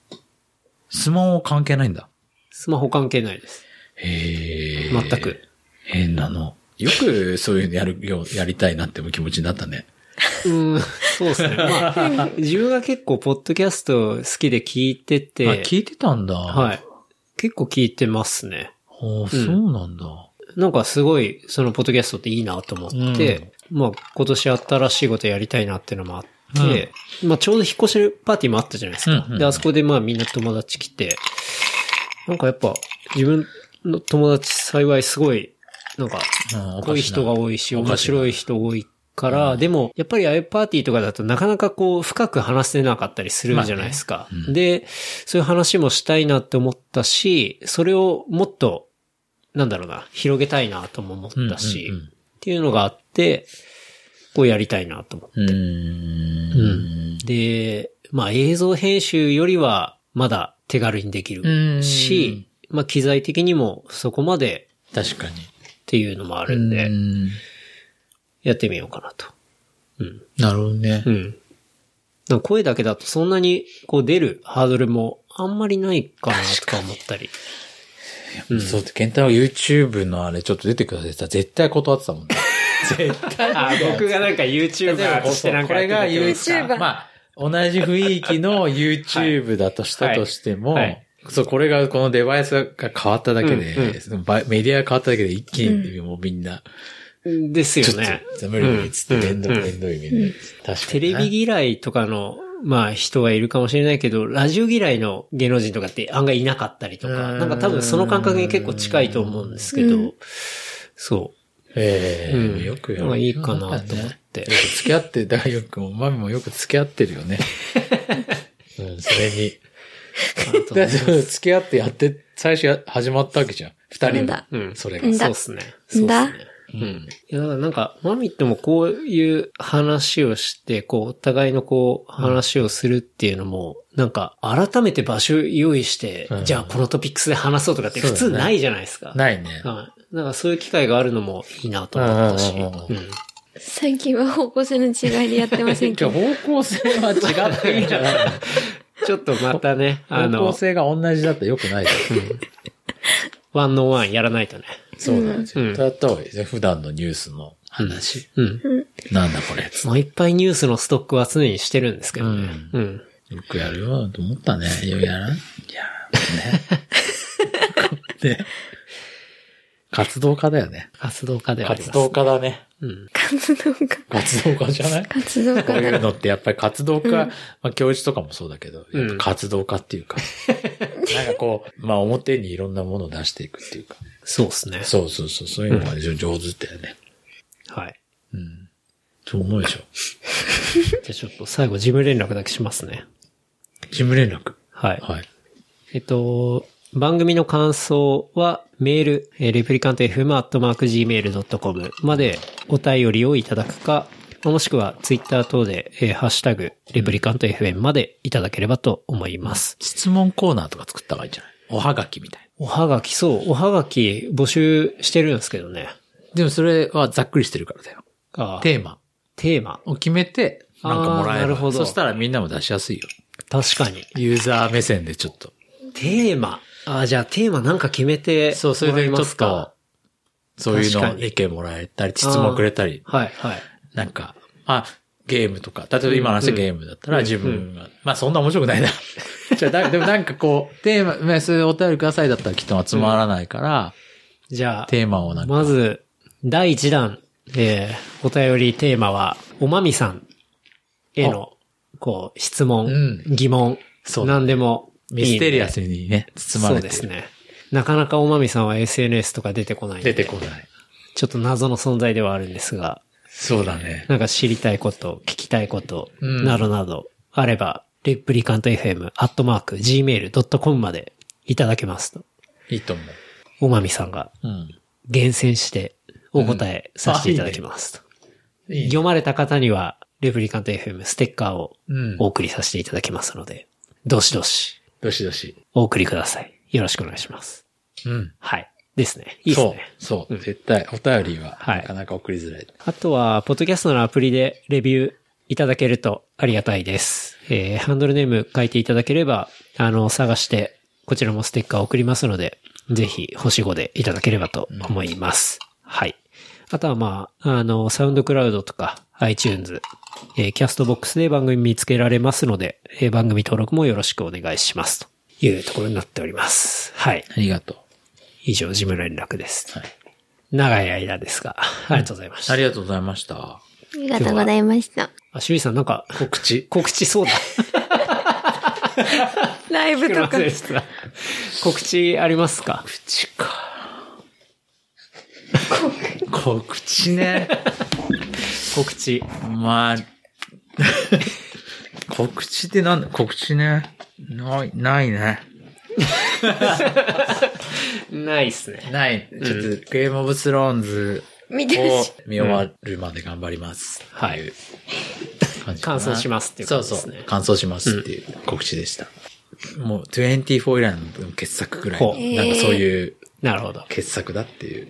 スマホ関係ないんだ。スマホ関係ないです。へえ。全く。変なの。よくそういうのやるよう、やりたいなって気持ちになったね。うん、そうですね。まあ、自分が結構、ポッドキャスト好きで聞いてて、あ、聞いてたんだ。。はいい。結構聞いてますね。ああ、そうなんだ。なんかすごい、そのポッドキャストっていいなと思って、まあ今年新しいことやりたいなっていうのもあって、まあちょうど引っ越しパーティーもあったじゃないですか。うんうんうんで、あそこでまあみんな友達来て、なんかやっぱ自分の友達幸いすごい、なんかうん濃い人が多いし、面白い人多いから、でも、やっぱりああいうパーティーとかだとなかなかこう、深く話せなかったりするじゃないですか。で、そういう話もしたいなって思ったし、それをもっと、なんだろうな、広げたいなとも思ったし、うんうんうんっていうのがあって、こうやりたいなと思って。うーん。で、まあ映像編集よりは、まだ手軽にできるし、まあ機材的にもそこまで確かに。っていうのもあるんで、うんやってみようかなと。うん。なるほどねう。ん。なんか声だけだとそんなにこう出るハードルもあんまりないかなとか思ったり。そうって、ケンタロウ YouTube のあれちょっと出てくださいって絶対断ってたもんね。絶対。あ、僕がなんか YouTuber としてなんかこれが YouTuber まあ、同じ雰囲気の YouTube だとしたとしても、はいはいそう、これが、このデバイスが変わっただけで、うんうん。メディアが変わっただけで一気にもうみんな、ですちょっよね。と、無理無理っつって、うんめん。どめんどいみたいな。確かにテレビ嫌いとかの、まあ人はいるかもしれないけど、ラジオ嫌いの芸能人とかって案外いなかったりとか、うん。なんか多分その感覚に結構近いと思うんですけど、そええ。うん。よくやまあいいかなと思って。よく付き合って、大よくも、マミもよく付き合ってるよね。うん、それに。だって付き合ってやって、最初や始まったわけじゃん。二人もんだ。うん。それが。そうっすね。そうっすね。うん。いや、だからなんか、マミットもこういう話をして、こう、お互いのこう、話をするっていうのも、なんか、改めて場所用意して、うんじゃあこのトピックスで話そうとかって普通ないじゃないですか。ないね。はい。なんかそういう機会があるのもいいなと思ったし。うん最近は方向性の違いでやってませんけじゃあど。方向性は違っていいんじゃないちょっとまたね、あ 方向の、性が同じだったら良くないじワンノーワンやらないとね。そうだね。絶うん対やった方がいいですね。普段のニュースの話。うん。なんだこれ。もういっぱいニュースのストックは常にしてるんですけどね。ううん。よくやるよと思ったね。いや、やらんいや、ね。ね。活動家だよね。活動家ではあります。活動家だね。うん。活動家。活動家じゃない？活動こういう家だ。のってやっぱり活動家、まあ教授とかもそうだけど、活動家っていうか、なんかこう、まあ表にいろんなものを出していくっていうか、そうですね。そうそうそう、そういうのが非常に上手だよね。はい。うん。そう思うでしょ。じゃあちょっと最後事務連絡だけしますね。事務連絡？はい。はい。えっと、番組の感想はメール、えーレプリカント FM.gmail.com までお便りをいただくか、もしくはツイッター等で、えーハッシュタグ、レプリカント FM までいただければと思います。質問コーナーとか作った方がいいんじゃない？おはがきみたいおはがき、そう、おはがき募集してるんですけどね。な。でもそれはざっくりしてるからだよ。あテーマテーマ。を決めて、なんかもらえば。あーなるほどそしたらみんなも出しやすいよ。確かに。ユーザー目線でちょっと。テーマ。あ、じゃあテーマなんか決めてそう、それでちょっと、そういうの意見もらえたり、質問くれたり、はい、はい。なんか、あ、ゲームとか、例えば今の話うんゲームだったら自分が、まあそんな面白くないな。じゃあだでもなんかこう、テーマ、まあそういうお便りくださいだったらきっと集まらないから、じゃあ、テーマをなんか、まず、第1弾、えー、お便りテーマは、おまみさんへの、こう、質問、うん。疑問、そうだ何でもミステリアスにね、包まれてそうですね。なかなかおまみさんは SNS とか出てこない出てこない。ちょっと謎の存在ではあるんですが、そうだね。なんか知りたいこと、聞きたいこと、うんなどなど、あれば、レプリカント FM、アットマーク、gmail.com までいただけますと、いいと思おまみさんが。厳選してお答えさせていただきますと。いいね読まれた方には、レプリカント FM ステッカーをうんお送りさせていただきますので、どしどしどしどし。お送りください。よろしくお願いします。うん。はい。ですね。いいですそうね。。そう。うん絶対、お便りは、はいなかなか送りづらい。あとは、ポッドキャストのアプリでレビューいただけるとありがたいです。えー、ハンドルネーム書いていただければ、あの、探して、こちらもステッカー送りますので、ぜひ、星5でいただければと思います。はい。あとはまあ、あの、サウンドクラウドとか、iTunes、えーキャストボックスで番組見つけられますので、えー番組登録もよろしくお願いします。というところになっております。はい。ありがとう。以上、事務連絡です。はい。長い間ですが、ありがとうございました。ありがとうございました。ありがとうございました。あ、趣里さんなんか、告知。告知そうだ。ライブとか。告知ありますか？告知か。告知ね。告知。まあ、告知ってなんだ？告知ね。ない、ないね。ないっすね。ない。ちょっと、ゲームオブスローンズを見終わるまで頑張ります。はい感じかな完走しますっていうそうそうことですね。完走しますっていう告知でした。もう24以来の傑作ぐらいなんかそういうなるほど。傑作だっていう。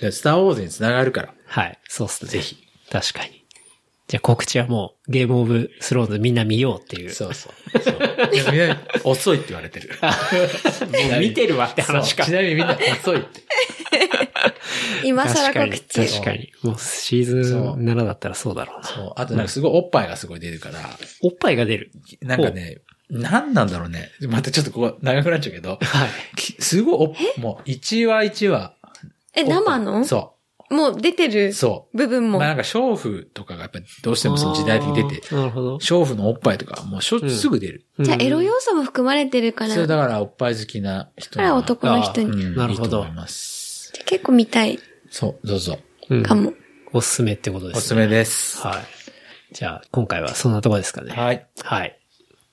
でスターウォーズにつながるから、はい。そうっすね。ぜひ。確かに。じゃあ告知はもう、ゲームオブスローンズみんな見ようっていう。そうそう。そうでもみんな遅いって言われてる。もう見てるわって話かそうち。なみにみんな遅いって。今更確かに。告知。確かに。もうシーズン7だったらそうだろうな。そう。あとなんかすごいおっぱいがすごい出るから、おっぱいが出る。なんかね、なんなんだろうね。またちょっとここ長くなっちゃうけど、はい。きすごいお、もう1話1話。え、生の？そもう出てう。るそう。部分も？まあなんか、娼婦とかがやっぱりどうしてもその時代的に出てなるほど。娼婦のおっぱいとかもうしょ、すぐ出る。じゃあ、エロよ。要素も含まれてるから。それだだからおっぱい好きな人から男の人に。うん、なるほどいいと思います。結構見たいそう、どうぞ。うんかも。おすすめってことですね。おすすめです。はい。じゃあ、今回はそんなとこですかね。はい。はい。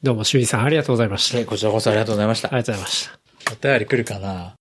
どうも、修理さんありがとうございました。ありこちらこそありがとうございました。がとうございました。お便り来るかな？